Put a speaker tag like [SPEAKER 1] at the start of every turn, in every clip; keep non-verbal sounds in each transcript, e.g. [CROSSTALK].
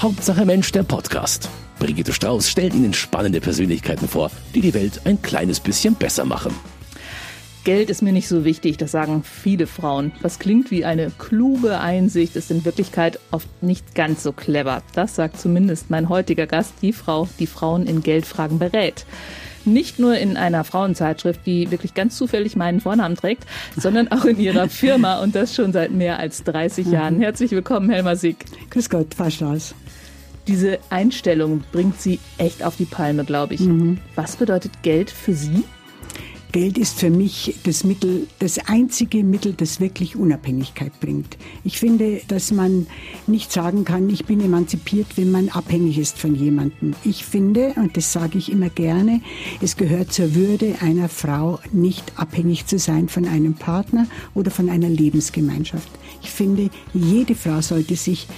[SPEAKER 1] Hauptsache Mensch, der Podcast. Brigitte Strauß stellt Ihnen spannende Persönlichkeiten vor, die die Welt ein kleines bisschen besser machen.
[SPEAKER 2] Geld ist mir nicht so wichtig, das sagen viele Frauen. Was klingt wie eine kluge Einsicht, ist in Wirklichkeit oft nicht ganz so clever. Das sagt zumindest mein heutiger Gast, die Frau, die Frauen in Geldfragen berät. Nicht nur in einer Frauenzeitschrift, die wirklich ganz zufällig meinen Vornamen trägt, sondern auch in ihrer [LAUGHS] Firma und das schon seit mehr als 30 Jahren. Herzlich willkommen, Helma Sieg.
[SPEAKER 3] Grüß Gott, Strauß.
[SPEAKER 2] Diese Einstellung bringt Sie echt auf die Palme, glaube ich. Mhm. Was bedeutet Geld für Sie?
[SPEAKER 3] Geld ist für mich das Mittel, das einzige Mittel, das wirklich Unabhängigkeit bringt. Ich finde, dass man nicht sagen kann, ich bin emanzipiert, wenn man abhängig ist von jemandem. Ich finde, und das sage ich immer gerne, es gehört zur Würde einer Frau, nicht abhängig zu sein von einem Partner oder von einer Lebensgemeinschaft. Ich finde, jede Frau sollte sich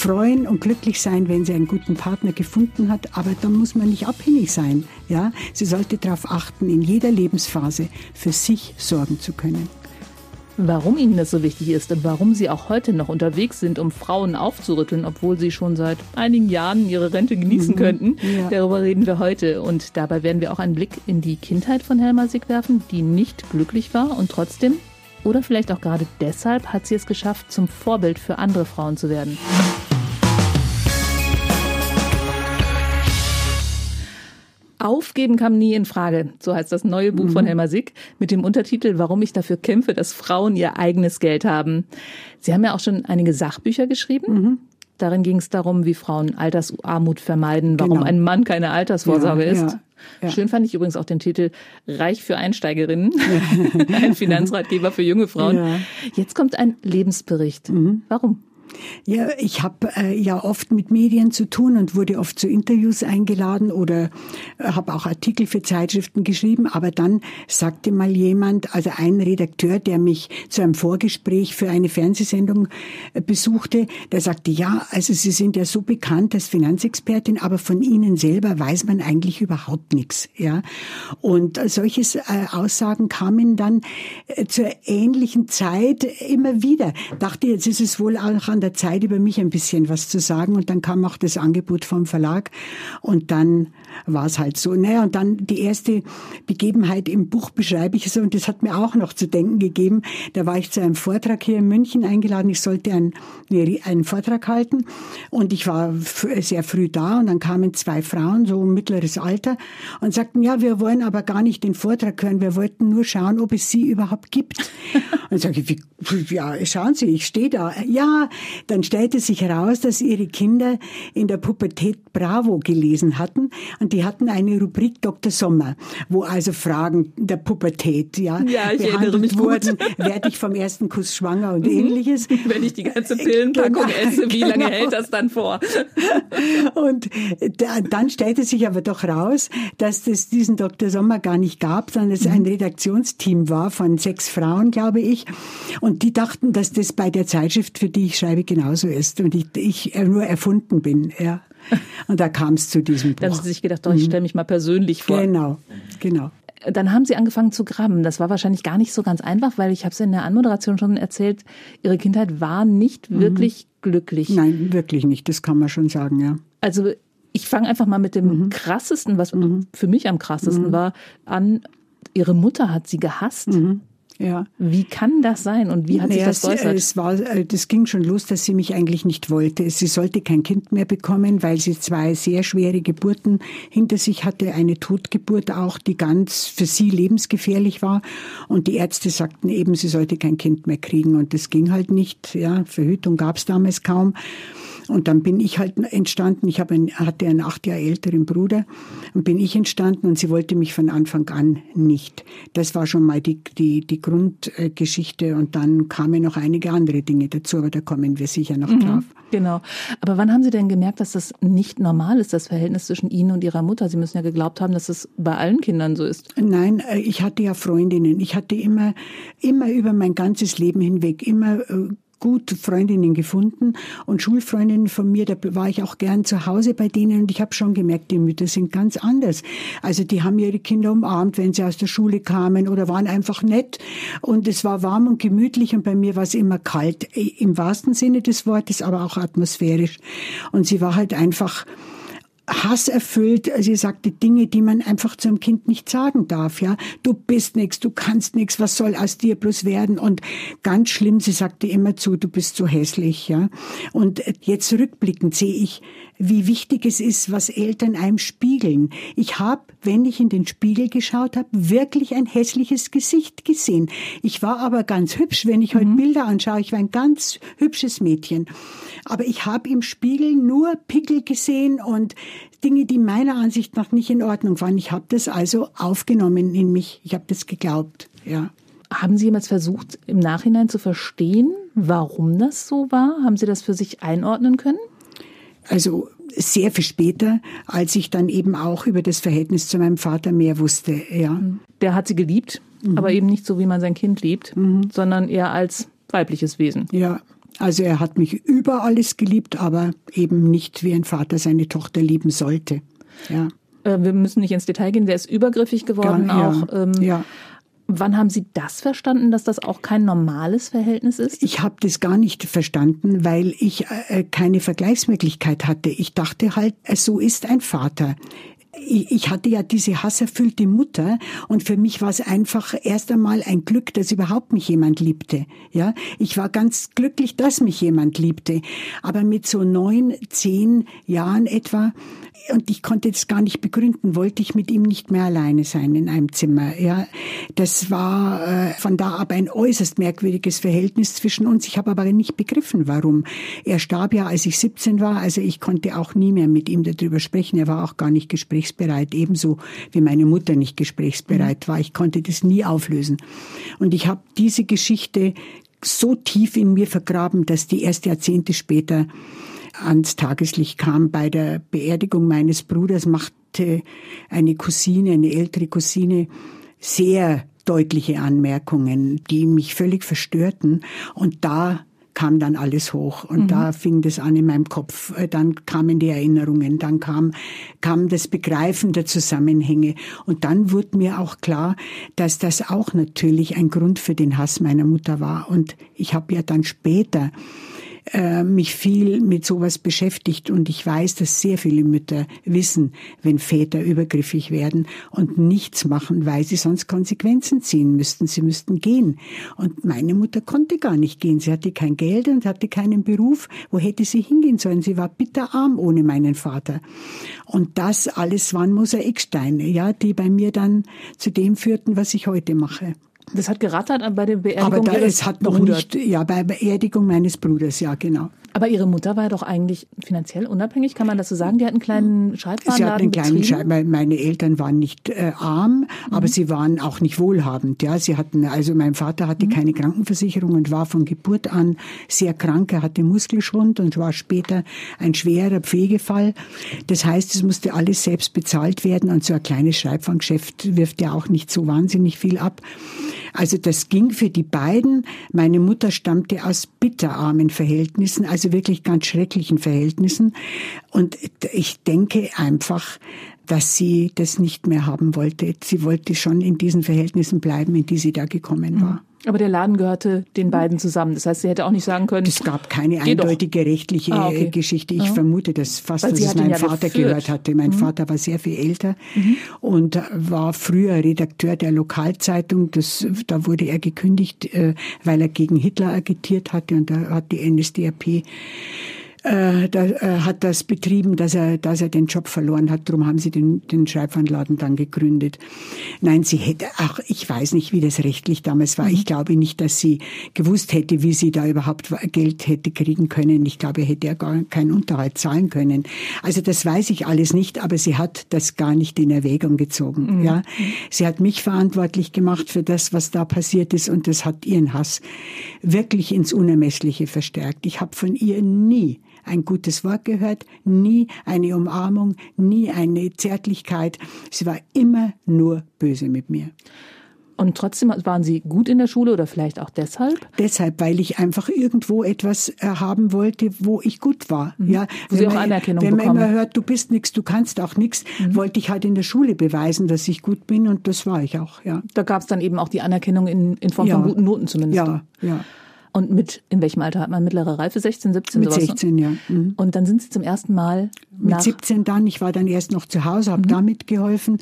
[SPEAKER 3] freuen und glücklich sein, wenn sie einen guten Partner gefunden hat, aber dann muss man nicht abhängig sein. Ja? Sie sollte darauf achten, in jeder Lebensphase für sich sorgen zu können.
[SPEAKER 2] Warum Ihnen das so wichtig ist und warum Sie auch heute noch unterwegs sind, um Frauen aufzurütteln, obwohl Sie schon seit einigen Jahren Ihre Rente genießen mhm. könnten, ja. darüber reden wir heute. Und dabei werden wir auch einen Blick in die Kindheit von Helma Sick werfen, die nicht glücklich war und trotzdem oder vielleicht auch gerade deshalb hat sie es geschafft, zum Vorbild für andere Frauen zu werden. Aufgeben kam nie in Frage, so heißt das neue Buch mhm. von Helma Sick mit dem Untertitel Warum ich dafür kämpfe, dass Frauen ihr eigenes Geld haben. Sie haben ja auch schon einige Sachbücher geschrieben. Mhm. Darin ging es darum, wie Frauen Altersarmut vermeiden, warum genau. ein Mann keine Altersvorsorge ja, ist. Ja. Ja. Schön fand ich übrigens auch den Titel Reich für Einsteigerinnen, [LAUGHS] ein Finanzratgeber für junge Frauen. Jetzt kommt ein Lebensbericht. Mhm. Warum?
[SPEAKER 3] Ja, ich habe äh, ja oft mit Medien zu tun und wurde oft zu Interviews eingeladen oder äh, habe auch Artikel für Zeitschriften geschrieben. Aber dann sagte mal jemand, also ein Redakteur, der mich zu einem Vorgespräch für eine Fernsehsendung äh, besuchte, der sagte, ja, also Sie sind ja so bekannt als Finanzexpertin, aber von Ihnen selber weiß man eigentlich überhaupt nichts. Ja, und solche äh, Aussagen kamen dann äh, zur ähnlichen Zeit immer wieder. Dachte, jetzt ist es wohl auch an der Zeit, über mich ein bisschen was zu sagen. Und dann kam auch das Angebot vom Verlag. Und dann war es halt so. Naja, und dann die erste Begebenheit im Buch beschreibe ich so. Und das hat mir auch noch zu denken gegeben. Da war ich zu einem Vortrag hier in München eingeladen. Ich sollte einen, einen Vortrag halten. Und ich war sehr früh da. Und dann kamen zwei Frauen, so mittleres Alter, und sagten, ja, wir wollen aber gar nicht den Vortrag hören. Wir wollten nur schauen, ob es sie überhaupt gibt. [LAUGHS] Und sage ich, wie, ja, schauen Sie, ich stehe da. Ja, dann stellte sich heraus, dass ihre Kinder in der Pubertät Bravo gelesen hatten und die hatten eine Rubrik Dr. Sommer, wo also Fragen der Pubertät ja,
[SPEAKER 2] ja behandelt wurden.
[SPEAKER 3] Werde ich vom ersten Kuss schwanger und mhm. ähnliches?
[SPEAKER 2] Wenn ich die ganze Pillenpackung genau, esse, wie lange genau. hält das dann vor? [LAUGHS]
[SPEAKER 3] und da, dann stellte sich aber doch raus, dass es diesen Dr. Sommer gar nicht gab, sondern es ein mhm. Redaktionsteam war von sechs Frauen, glaube ich. Und die dachten, dass das bei der Zeitschrift, für die ich schreibe, genauso ist und ich, ich nur erfunden bin. Ja. Und da kam es zu diesem Buch.
[SPEAKER 2] Da haben Sie sich gedacht, doch, ich stelle mich mal persönlich vor.
[SPEAKER 3] Genau, genau.
[SPEAKER 2] Dann haben Sie angefangen zu graben. Das war wahrscheinlich gar nicht so ganz einfach, weil ich habe es in der Anmoderation schon erzählt, Ihre Kindheit war nicht mhm. wirklich glücklich.
[SPEAKER 3] Nein, wirklich nicht. Das kann man schon sagen, ja.
[SPEAKER 2] Also ich fange einfach mal mit dem mhm. krassesten, was mhm. für mich am krassesten mhm. war, an. Ihre Mutter hat Sie gehasst. Ja. Wie kann das sein und wie hat naja, sich das geäußert?
[SPEAKER 3] Es war, äh, das ging schon los, dass sie mich eigentlich nicht wollte. Sie sollte kein Kind mehr bekommen, weil sie zwei sehr schwere Geburten hinter sich hatte, eine Totgeburt auch, die ganz für sie lebensgefährlich war. Und die Ärzte sagten eben, sie sollte kein Kind mehr kriegen. Und das ging halt nicht. Ja, Verhütung gab es damals kaum. Und dann bin ich halt entstanden. Ich habe einen, hatte einen acht Jahre älteren Bruder und bin ich entstanden und sie wollte mich von Anfang an nicht. Das war schon mal die, die, die Grundgeschichte und dann kamen noch einige andere Dinge dazu, aber da kommen wir sicher noch mhm, drauf.
[SPEAKER 2] Genau. Aber wann haben Sie denn gemerkt, dass das nicht normal ist, das Verhältnis zwischen Ihnen und Ihrer Mutter? Sie müssen ja geglaubt haben, dass es bei allen Kindern so ist.
[SPEAKER 3] Nein, äh, ich hatte ja Freundinnen. Ich hatte immer, immer über mein ganzes Leben hinweg immer äh, gut Freundinnen gefunden und Schulfreundinnen von mir, da war ich auch gern zu Hause bei denen und ich habe schon gemerkt, die Mütter sind ganz anders. Also die haben ihre Kinder umarmt, wenn sie aus der Schule kamen oder waren einfach nett und es war warm und gemütlich und bei mir war es immer kalt, im wahrsten Sinne des Wortes, aber auch atmosphärisch. Und sie war halt einfach Hass erfüllt. Sie sagte Dinge, die man einfach zu einem Kind nicht sagen darf. Ja, du bist nichts, du kannst nichts, was soll aus dir bloß werden? Und ganz schlimm, sie sagte immer zu, du bist so hässlich. Ja, und jetzt rückblickend sehe ich, wie wichtig es ist, was Eltern einem spiegeln. Ich habe, wenn ich in den Spiegel geschaut habe, wirklich ein hässliches Gesicht gesehen. Ich war aber ganz hübsch, wenn ich mhm. heute Bilder anschaue. Ich war ein ganz hübsches Mädchen. Aber ich habe im Spiegel nur Pickel gesehen und Dinge, die meiner Ansicht nach nicht in Ordnung waren. Ich habe das also aufgenommen in mich. Ich habe das geglaubt. Ja.
[SPEAKER 2] Haben Sie jemals versucht, im Nachhinein zu verstehen, warum das so war? Haben Sie das für sich einordnen können?
[SPEAKER 3] Also sehr viel später, als ich dann eben auch über das Verhältnis zu meinem Vater mehr wusste. Ja.
[SPEAKER 2] Der hat sie geliebt, mhm. aber eben nicht so, wie man sein Kind liebt, mhm. sondern eher als weibliches Wesen.
[SPEAKER 3] Ja. Also er hat mich über alles geliebt, aber eben nicht wie ein Vater seine Tochter lieben sollte. Ja.
[SPEAKER 2] Äh, wir müssen nicht ins Detail gehen. Der ist übergriffig geworden
[SPEAKER 3] ja,
[SPEAKER 2] auch. Ähm,
[SPEAKER 3] ja.
[SPEAKER 2] Wann haben Sie das verstanden, dass das auch kein normales Verhältnis ist?
[SPEAKER 3] Ich habe das gar nicht verstanden, weil ich äh, keine Vergleichsmöglichkeit hatte. Ich dachte halt, äh, so ist ein Vater ich hatte ja diese hasserfüllte Mutter und für mich war es einfach erst einmal ein Glück, dass überhaupt mich jemand liebte. Ja, ich war ganz glücklich, dass mich jemand liebte. Aber mit so neun, zehn Jahren etwa und ich konnte es gar nicht begründen, wollte ich mit ihm nicht mehr alleine sein in einem Zimmer. Ja, das war äh, von da ab ein äußerst merkwürdiges Verhältnis zwischen uns. Ich habe aber nicht begriffen, warum. Er starb ja, als ich 17 war, also ich konnte auch nie mehr mit ihm darüber sprechen. Er war auch gar nicht gesprächsbereit, ebenso wie meine Mutter nicht gesprächsbereit war. Ich konnte das nie auflösen. Und ich habe diese Geschichte so tief in mir vergraben, dass die erst Jahrzehnte später ans Tageslicht kam. Bei der Beerdigung meines Bruders machte eine Cousine, eine ältere Cousine, sehr deutliche Anmerkungen, die mich völlig verstörten. Und da kam dann alles hoch und mhm. da fing das an in meinem Kopf. Äh, dann kamen die Erinnerungen, dann kam, kam das Begreifen der Zusammenhänge und dann wurde mir auch klar, dass das auch natürlich ein Grund für den Hass meiner Mutter war. Und ich habe ja dann später äh, mich viel mit sowas beschäftigt und ich weiß, dass sehr viele Mütter wissen, wenn Väter übergriffig werden und nichts machen, weil sie sonst Konsequenzen ziehen müssten. Sie müssten gehen. Und meine Mutter konnte gar nicht gehen. Sie hatte kein Geld und hatte keinen Beruf. Wo hätte sie hingehen sollen? Sie war bitterarm ohne meinen Vater. Und das alles waren Mosaiksteine, ja, die bei mir dann zu dem führten, was ich heute mache.
[SPEAKER 2] Das hat gerattert bei der Beerdigung
[SPEAKER 3] Aber da, es hat noch Bruders. nicht, ja, bei Beerdigung meines Bruders, ja, genau.
[SPEAKER 2] Aber Ihre Mutter war ja doch eigentlich finanziell unabhängig, kann man das so sagen? Die hat einen kleinen Schreibwarenladen
[SPEAKER 3] Sie hat einen kleinen Schreib Meine Eltern waren nicht äh, arm, mhm. aber sie waren auch nicht wohlhabend. Ja, sie hatten, also mein Vater hatte mhm. keine Krankenversicherung und war von Geburt an sehr krank. Er hatte Muskelschwund und war später ein schwerer Pflegefall. Das heißt, es musste alles selbst bezahlt werden und so ein kleines Schreibwarengeschäft wirft ja auch nicht so wahnsinnig viel ab. Also das ging für die beiden. Meine Mutter stammte aus bitterarmen Verhältnissen, also wirklich ganz schrecklichen Verhältnissen. Und ich denke einfach, dass sie das nicht mehr haben wollte. Sie wollte schon in diesen Verhältnissen bleiben, in die sie da gekommen war.
[SPEAKER 2] Aber der Laden gehörte den beiden zusammen. Das heißt, sie hätte auch nicht sagen können.
[SPEAKER 3] Es gab keine eindeutige doch. rechtliche ah, okay. Geschichte. Ich ja. vermute das fast, Weil dass es meinem ja Vater geführt. gehört hatte. Mein mhm. Vater war sehr viel älter mhm. und war früher Redakteur der Lokalzeitung. Das, da wurde er gekündigt, äh, weil er gegen Hitler agitiert hatte und da hat die NSDAP äh, da, äh, hat das betrieben, dass er, dass er den Job verloren hat. Darum haben sie den, den Schreibwarenladen dann gegründet. Nein, sie hätte, ach, ich weiß nicht, wie das rechtlich damals war. Mhm. Ich glaube nicht, dass sie gewusst hätte, wie sie da überhaupt Geld hätte kriegen können. Ich glaube, er hätte ja gar keinen Unterhalt zahlen können. Also das weiß ich alles nicht, aber sie hat das gar nicht in Erwägung gezogen. Mhm. Ja, sie hat mich verantwortlich gemacht für das, was da passiert ist, und das hat ihren Hass wirklich ins Unermessliche verstärkt. Ich habe von ihr nie ein gutes Wort gehört, nie eine Umarmung, nie eine Zärtlichkeit. Sie war immer nur böse mit mir.
[SPEAKER 2] Und trotzdem waren Sie gut in der Schule oder vielleicht auch deshalb?
[SPEAKER 3] Deshalb, weil ich einfach irgendwo etwas äh, haben wollte, wo ich gut war. Mhm. Ja,
[SPEAKER 2] wo Sie auch man, Anerkennung
[SPEAKER 3] wenn
[SPEAKER 2] bekommen.
[SPEAKER 3] Man immer hört, du bist nichts, du kannst auch nichts, mhm. wollte ich halt in der Schule beweisen, dass ich gut bin und das war ich auch. Ja.
[SPEAKER 2] Da gab es dann eben auch die Anerkennung in, in Form ja. von guten Noten zumindest.
[SPEAKER 3] Ja, ja.
[SPEAKER 2] Und mit, in welchem Alter hat man mittlere Reife? 16, 17?
[SPEAKER 3] Mit sowas? 16, ja.
[SPEAKER 2] Mhm. Und dann sind Sie zum ersten Mal
[SPEAKER 3] Mit 17 dann, ich war dann erst noch zu Hause, habe mhm. da mitgeholfen.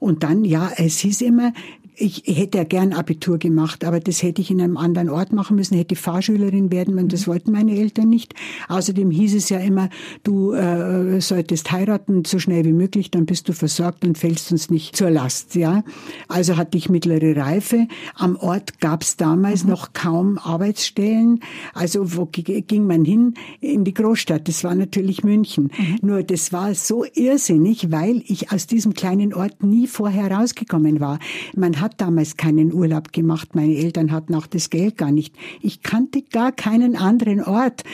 [SPEAKER 3] Und dann, ja, es hieß immer, ich hätte ja gern Abitur gemacht, aber das hätte ich in einem anderen Ort machen müssen, hätte Fahrschülerin werden müssen. Das wollten meine Eltern nicht. Außerdem hieß es ja immer, du äh, solltest heiraten so schnell wie möglich, dann bist du versorgt und fällst uns nicht zur Last. Ja, also hatte ich mittlere Reife. Am Ort gab es damals mhm. noch kaum Arbeitsstellen. Also wo ging man hin? In die Großstadt. Das war natürlich München. Mhm. Nur das war so irrsinnig, weil ich aus diesem kleinen Ort nie vorher rausgekommen war. Man hat damals keinen Urlaub gemacht. Meine Eltern hatten auch das Geld gar nicht. Ich kannte gar keinen anderen Ort.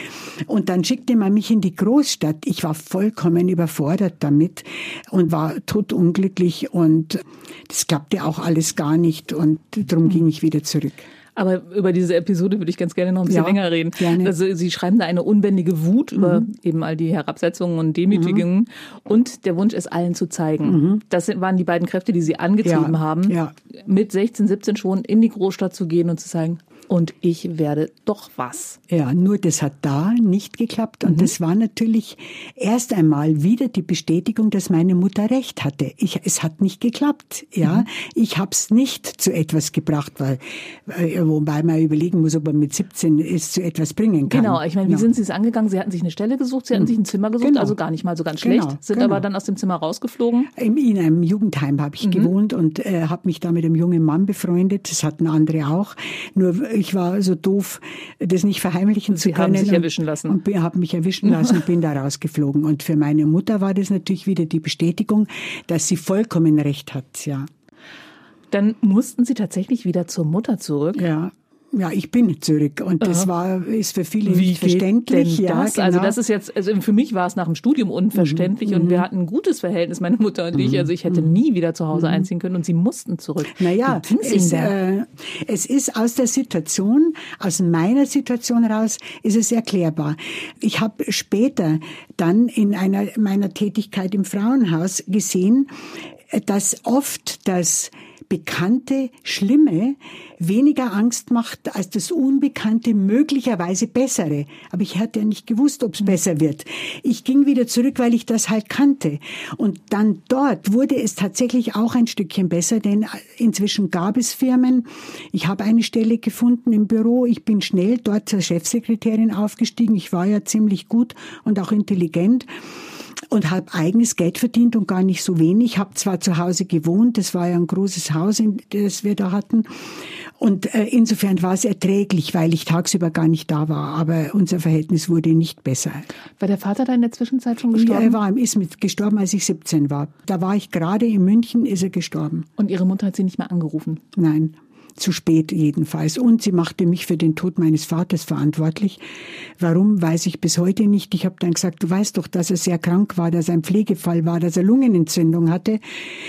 [SPEAKER 3] Und dann schickte man mich in die Großstadt. Ich war vollkommen überfordert damit und war totunglücklich und das klappte auch alles gar nicht und darum ging ich wieder zurück.
[SPEAKER 2] Aber über diese Episode würde ich ganz gerne noch ein bisschen ja, länger reden. Gerne. Also Sie schreiben da eine unbändige Wut mhm. über eben all die Herabsetzungen und Demütigungen mhm. und der Wunsch, es allen zu zeigen. Mhm. Das waren die beiden Kräfte, die Sie angetrieben
[SPEAKER 3] ja,
[SPEAKER 2] haben,
[SPEAKER 3] ja.
[SPEAKER 2] mit 16, 17 schon in die Großstadt zu gehen und zu sagen, und ich werde doch was.
[SPEAKER 3] Ja, nur das hat da nicht geklappt und mhm. das war natürlich erst einmal wieder die Bestätigung, dass meine Mutter recht hatte. Ich, es hat nicht geklappt. Ja, mhm. ich habe es nicht zu etwas gebracht, weil äh, wobei man überlegen muss, ob man mit 17 es zu etwas bringen kann.
[SPEAKER 2] Genau, ich meine, wie genau. sind Sie es angegangen? Sie hatten sich eine Stelle gesucht, Sie hatten mhm. sich ein Zimmer gesucht, genau. also gar nicht mal so ganz schlecht, genau. sind
[SPEAKER 3] genau.
[SPEAKER 2] aber dann aus dem Zimmer rausgeflogen.
[SPEAKER 3] In einem Jugendheim habe ich mhm. gewohnt und äh, habe mich da mit einem jungen Mann befreundet. Das hatten andere auch. Nur ich war so doof, das nicht verheimlichen
[SPEAKER 2] Sie
[SPEAKER 3] zu können.
[SPEAKER 2] Sie haben sich erwischen lassen.
[SPEAKER 3] Und, und habe mich erwischen lassen und bin da rausgeflogen. Und für meine Mutter war das natürlich wieder die Bestätigung, dass sie vollkommen recht hat, ja.
[SPEAKER 2] Dann mussten Sie tatsächlich wieder zur Mutter zurück.
[SPEAKER 3] Ja, ja, ich bin zurück und das war ist für viele
[SPEAKER 2] Wie
[SPEAKER 3] nicht verständlich.
[SPEAKER 2] Denn das? Ja, also genau. Also das ist jetzt also für mich war es nach dem Studium unverständlich mhm. und wir mhm. hatten ein gutes Verhältnis meine Mutter und mhm. ich. Also ich hätte mhm. nie wieder zu Hause mhm. einziehen können und sie mussten zurück.
[SPEAKER 3] Naja, es, äh, es ist aus der Situation, aus meiner Situation heraus, ist es erklärbar. Ich habe später dann in einer meiner Tätigkeit im Frauenhaus gesehen, dass oft das Bekannte, Schlimme weniger Angst macht als das Unbekannte, möglicherweise Bessere. Aber ich hatte ja nicht gewusst, ob es besser wird. Ich ging wieder zurück, weil ich das halt kannte. Und dann dort wurde es tatsächlich auch ein Stückchen besser, denn inzwischen gab es Firmen. Ich habe eine Stelle gefunden im Büro. Ich bin schnell dort zur Chefsekretärin aufgestiegen. Ich war ja ziemlich gut und auch intelligent und habe eigenes Geld verdient und gar nicht so wenig. Habe zwar zu Hause gewohnt, das war ja ein großes Haus, das wir da hatten. Und äh, insofern war es erträglich, weil ich tagsüber gar nicht da war. Aber unser Verhältnis wurde nicht besser.
[SPEAKER 2] War der Vater da in der Zwischenzeit schon gestorben?
[SPEAKER 3] Ja, er war, ist mit gestorben, als ich 17 war. Da war ich gerade in München, ist er gestorben.
[SPEAKER 2] Und Ihre Mutter hat Sie nicht mehr angerufen?
[SPEAKER 3] Nein zu spät jedenfalls. Und sie machte mich für den Tod meines Vaters verantwortlich. Warum, weiß ich bis heute nicht. Ich habe dann gesagt, du weißt doch, dass er sehr krank war, dass er ein Pflegefall war, dass er Lungenentzündung hatte.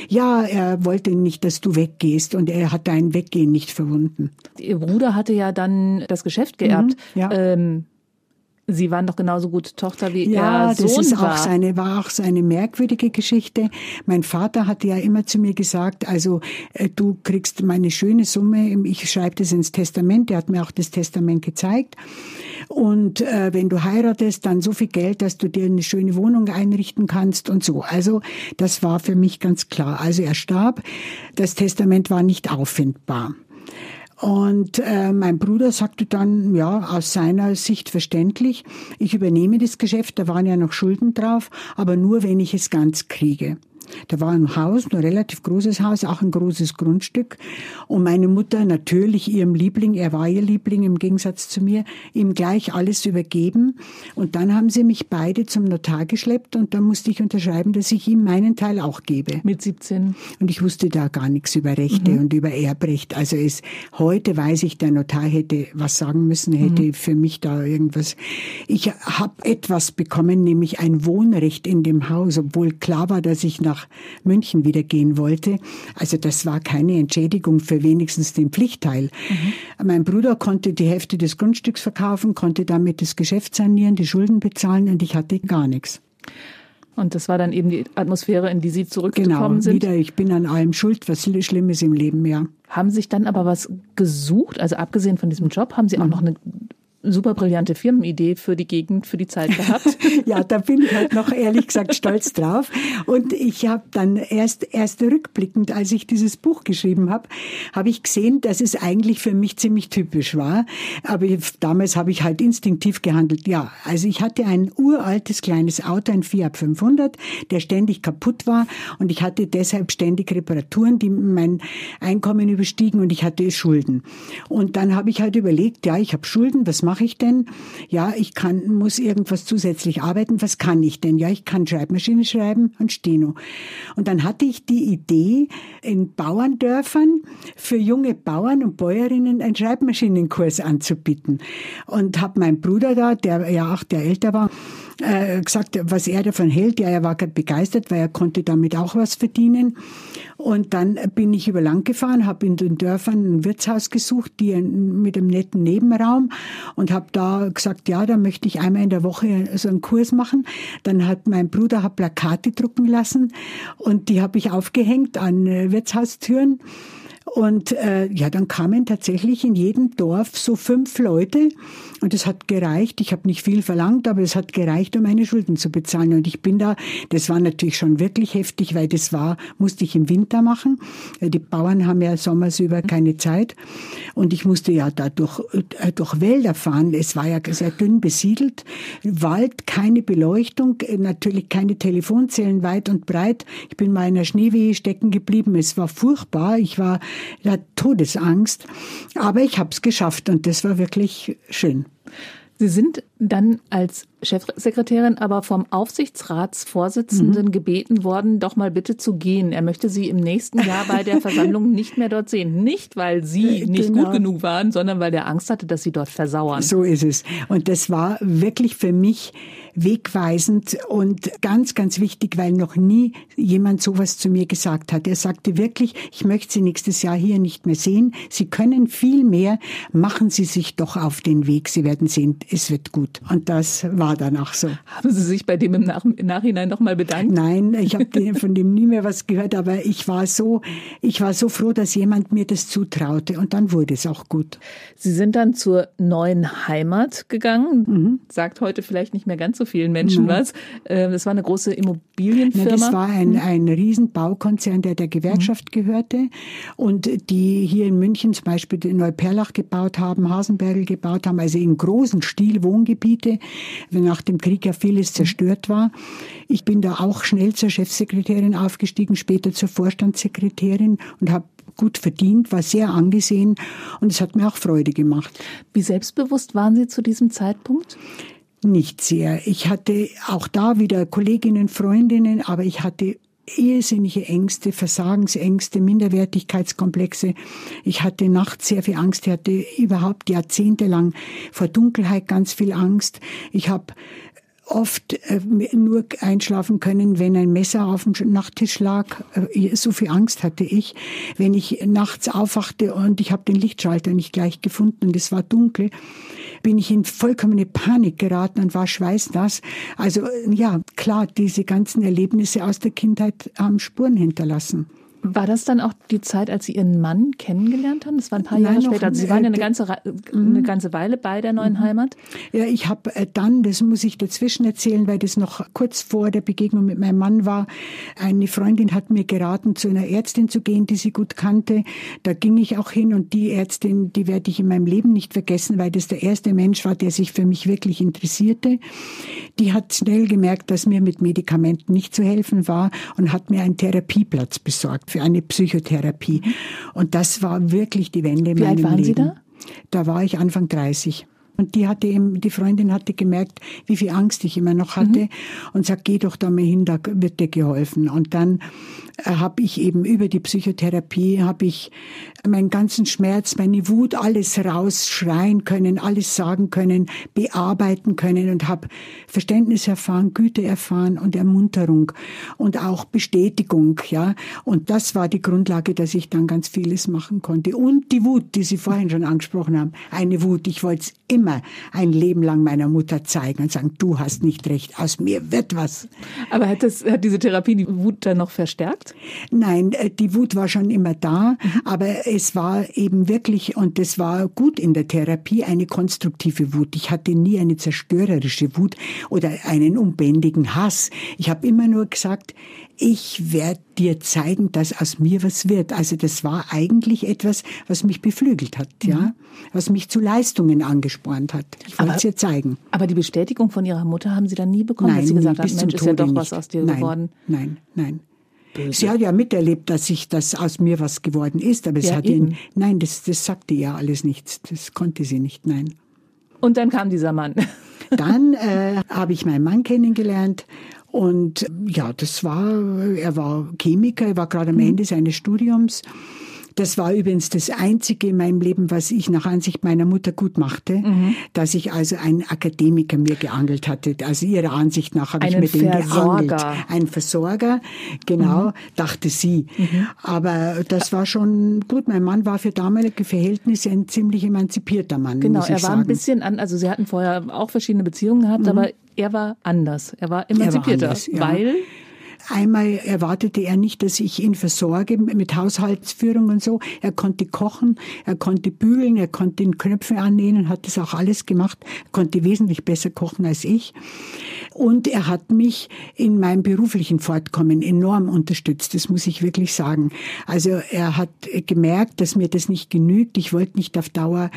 [SPEAKER 3] Ja, er wollte nicht, dass du weggehst und er hat dein Weggehen nicht verwunden.
[SPEAKER 2] Ihr Bruder hatte ja dann das Geschäft geerbt.
[SPEAKER 3] Mhm, ja.
[SPEAKER 2] Ähm Sie waren doch genauso gute Tochter wie
[SPEAKER 3] ja,
[SPEAKER 2] er Sohn
[SPEAKER 3] das ist
[SPEAKER 2] war.
[SPEAKER 3] auch seine war auch seine merkwürdige Geschichte. Mein Vater hatte ja immer zu mir gesagt, also äh, du kriegst meine schöne Summe, ich schreibe das ins Testament. Er hat mir auch das Testament gezeigt. Und äh, wenn du heiratest, dann so viel Geld, dass du dir eine schöne Wohnung einrichten kannst und so. Also das war für mich ganz klar. Also er starb. Das Testament war nicht auffindbar. Und äh, mein Bruder sagte dann, ja, aus seiner Sicht verständlich, ich übernehme das Geschäft, da waren ja noch Schulden drauf, aber nur, wenn ich es ganz kriege. Da war ein Haus, ein relativ großes Haus, auch ein großes Grundstück. Und meine Mutter natürlich ihrem Liebling, er war ihr Liebling im Gegensatz zu mir, ihm gleich alles übergeben. Und dann haben sie mich beide zum Notar geschleppt und da musste ich unterschreiben, dass ich ihm meinen Teil auch gebe.
[SPEAKER 2] Mit 17.
[SPEAKER 3] Und ich wusste da gar nichts über Rechte mhm. und über Erbrecht. Also es, heute weiß ich, der Notar hätte was sagen müssen, hätte mhm. für mich da irgendwas. Ich habe etwas bekommen, nämlich ein Wohnrecht in dem Haus, obwohl klar war, dass ich nach nach München wieder gehen wollte. Also das war keine Entschädigung für wenigstens den Pflichtteil. Mhm. Mein Bruder konnte die Hälfte des Grundstücks verkaufen, konnte damit das Geschäft sanieren, die Schulden bezahlen und ich hatte gar nichts.
[SPEAKER 2] Und das war dann eben die Atmosphäre, in die Sie zurückgekommen
[SPEAKER 3] genau,
[SPEAKER 2] sind.
[SPEAKER 3] Wieder, ich bin an allem schuld, was Schlimmes im Leben, ja.
[SPEAKER 2] Haben Sie sich dann aber was gesucht? Also abgesehen von diesem Job, haben Sie auch mhm. noch eine super brillante Firmenidee für die Gegend, für die Zeit gehabt. [LAUGHS]
[SPEAKER 3] ja, da bin ich halt noch ehrlich gesagt stolz drauf. Und ich habe dann erst, erst rückblickend, als ich dieses Buch geschrieben habe, habe ich gesehen, dass es eigentlich für mich ziemlich typisch war. Aber damals habe ich halt instinktiv gehandelt. Ja, also ich hatte ein uraltes kleines Auto, ein Fiat 500, der ständig kaputt war und ich hatte deshalb ständig Reparaturen, die mein Einkommen überstiegen und ich hatte Schulden. Und dann habe ich halt überlegt, ja, ich habe Schulden, was mache mache ich denn? Ja, ich kann, muss irgendwas zusätzlich arbeiten. Was kann ich denn? Ja, ich kann Schreibmaschine schreiben und Steno. Und dann hatte ich die Idee, in Bauerndörfern für junge Bauern und Bäuerinnen einen Schreibmaschinenkurs anzubieten. Und habe meinen Bruder da, der ja acht Jahre älter war, äh, gesagt, was er davon hält. Ja, er war gerade begeistert, weil er konnte damit auch was verdienen. Und dann bin ich über Land gefahren, habe in den Dörfern ein Wirtshaus gesucht, die mit einem netten Nebenraum und habe da gesagt, ja, da möchte ich einmal in der Woche so einen Kurs machen. Dann hat mein Bruder hat Plakate drucken lassen und die habe ich aufgehängt an äh, Wirtshaustüren. Und äh, ja, dann kamen tatsächlich in jedem Dorf so fünf Leute und es hat gereicht. Ich habe nicht viel verlangt, aber es hat gereicht, um meine Schulden zu bezahlen. Und ich bin da, das war natürlich schon wirklich heftig, weil das war, musste ich im Winter machen. Äh, die Bauern haben ja sommers über keine Zeit. Und ich musste ja da durch, äh, durch Wälder fahren. Es war ja sehr dünn besiedelt. Wald, keine Beleuchtung, äh, natürlich keine Telefonzellen weit und breit. Ich bin mal in einer Schneewehe stecken geblieben. Es war furchtbar. Ich war Todesangst. Aber ich habe es geschafft und das war wirklich schön.
[SPEAKER 2] Sie sind dann als Chefsekretärin aber vom Aufsichtsratsvorsitzenden mhm. gebeten worden, doch mal bitte zu gehen. Er möchte Sie im nächsten Jahr bei der [LAUGHS] Versammlung nicht mehr dort sehen. Nicht, weil Sie nicht genau. gut genug waren, sondern weil er Angst hatte, dass Sie dort versauern.
[SPEAKER 3] So ist es. Und das war wirklich für mich wegweisend und ganz, ganz wichtig, weil noch nie jemand sowas zu mir gesagt hat. Er sagte wirklich, ich möchte Sie nächstes Jahr hier nicht mehr sehen. Sie können viel mehr. Machen Sie sich doch auf den Weg. Sie werden sehen, es wird gut. Und das war danach so.
[SPEAKER 2] Haben Sie sich bei dem im, Nach im Nachhinein nochmal bedankt?
[SPEAKER 3] Nein, ich habe von dem nie mehr was gehört, aber ich war so, ich war so froh, dass jemand mir das zutraute und dann wurde es auch gut.
[SPEAKER 2] Sie sind dann zur neuen Heimat gegangen. Mhm. Sagt heute vielleicht nicht mehr ganz so vielen Menschen mhm. was. Ähm, das war eine große Immobilienfirma.
[SPEAKER 3] Ja, das war ein, mhm. ein Riesenbaukonzern, der der Gewerkschaft mhm. gehörte und die hier in München zum Beispiel Neuperlach gebaut haben, Hasenbergel gebaut haben, also in großen Stil Wohngebiete, wenn nach dem Krieg ja vieles zerstört war. Ich bin da auch schnell zur Chefsekretärin aufgestiegen, später zur Vorstandssekretärin und habe gut verdient, war sehr angesehen und es hat mir auch Freude gemacht.
[SPEAKER 2] Wie selbstbewusst waren Sie zu diesem Zeitpunkt?
[SPEAKER 3] Nicht sehr. Ich hatte auch da wieder Kolleginnen, Freundinnen, aber ich hatte irrsinnige Ängste, Versagensängste, Minderwertigkeitskomplexe. Ich hatte nachts sehr viel Angst. Ich hatte überhaupt jahrzehntelang vor Dunkelheit ganz viel Angst. Ich habe oft äh, nur einschlafen können, wenn ein Messer auf dem Nachttisch lag. Äh, so viel Angst hatte ich. Wenn ich nachts aufwachte und ich habe den Lichtschalter nicht gleich gefunden und es war dunkel, bin ich in vollkommene Panik geraten und war schweißnass. Also ja, klar, diese ganzen Erlebnisse aus der Kindheit haben Spuren hinterlassen.
[SPEAKER 2] War das dann auch die Zeit, als Sie Ihren Mann kennengelernt haben? Das war ein paar Jahre Nein, später. Also Sie waren ja eine ganze, eine mhm. ganze Weile bei der neuen mhm. Heimat.
[SPEAKER 3] Ja, ich habe äh, dann, das muss ich dazwischen erzählen, weil das noch kurz vor der Begegnung mit meinem Mann war. Eine Freundin hat mir geraten, zu einer Ärztin zu gehen, die sie gut kannte. Da ging ich auch hin und die Ärztin, die werde ich in meinem Leben nicht vergessen, weil das der erste Mensch war, der sich für mich wirklich interessierte. Die hat schnell gemerkt, dass mir mit Medikamenten nicht zu helfen war und hat mir einen Therapieplatz besorgt für eine Psychotherapie. Und das war wirklich die Wende in
[SPEAKER 2] Wie
[SPEAKER 3] meinem
[SPEAKER 2] alt waren
[SPEAKER 3] Leben.
[SPEAKER 2] Sie da?
[SPEAKER 3] Da war ich Anfang 30. Und die hatte eben, die Freundin hatte gemerkt, wie viel Angst ich immer noch hatte mhm. und sagt, geh doch da mal hin, da wird dir geholfen. Und dann äh, habe ich eben über die Psychotherapie, habe ich meinen ganzen Schmerz, meine Wut, alles rausschreien können, alles sagen können, bearbeiten können und habe Verständnis erfahren, Güte erfahren und Ermunterung und auch Bestätigung, ja. Und das war die Grundlage, dass ich dann ganz vieles machen konnte. Und die Wut, die Sie vorhin schon angesprochen haben, eine Wut. Ich wollte es immer ein Leben lang meiner Mutter zeigen und sagen, du hast nicht recht, aus mir wird was.
[SPEAKER 2] Aber hat das, hat diese Therapie die Wut dann noch verstärkt?
[SPEAKER 3] Nein, äh, die Wut war schon immer da, mhm. aber es war eben wirklich, und das war gut in der Therapie, eine konstruktive Wut. Ich hatte nie eine zerstörerische Wut oder einen unbändigen Hass. Ich habe immer nur gesagt, ich werde dir zeigen, dass aus mir was wird. Also das war eigentlich etwas, was mich beflügelt hat, mhm. ja, was mich zu Leistungen angespornt hat. Ich wollte es dir zeigen.
[SPEAKER 2] Aber die Bestätigung von Ihrer Mutter haben Sie dann nie bekommen, nein, dass Sie gesagt haben, Mensch, ist ja doch nicht. was aus dir
[SPEAKER 3] nein,
[SPEAKER 2] geworden.
[SPEAKER 3] Nein, nein. Böse. Sie hat ja miterlebt, dass ich das aus mir was geworden ist, aber es ja, hat ihn, nein, das, das sagte ja alles nichts. Das konnte sie nicht, nein.
[SPEAKER 2] Und dann kam dieser Mann.
[SPEAKER 3] Dann äh, habe ich meinen Mann kennengelernt und ja, das war, er war Chemiker, er war gerade am mhm. Ende seines Studiums das war übrigens das Einzige in meinem Leben, was ich nach Ansicht meiner Mutter gut machte, mhm. dass ich also einen Akademiker mir geangelt hatte. Also ihrer Ansicht nach habe ich mir den geangelt. Ein Versorger, genau, mhm. dachte sie. Mhm. Aber das war schon gut. Mein Mann war für damalige Verhältnisse ein ziemlich emanzipierter Mann.
[SPEAKER 2] Genau, er war
[SPEAKER 3] sagen.
[SPEAKER 2] ein bisschen an, also sie hatten vorher auch verschiedene Beziehungen gehabt, mhm. aber er war anders. Er war emanzipierter, er war anders, ja. weil
[SPEAKER 3] Einmal erwartete er nicht, dass ich ihn versorge mit Haushaltsführung und so. Er konnte kochen, er konnte bügeln, er konnte den Knöpfe annähen, hat das auch alles gemacht. Er konnte wesentlich besser kochen als ich. Und er hat mich in meinem beruflichen Fortkommen enorm unterstützt, das muss ich wirklich sagen. Also er hat gemerkt, dass mir das nicht genügt. Ich wollte nicht auf Dauer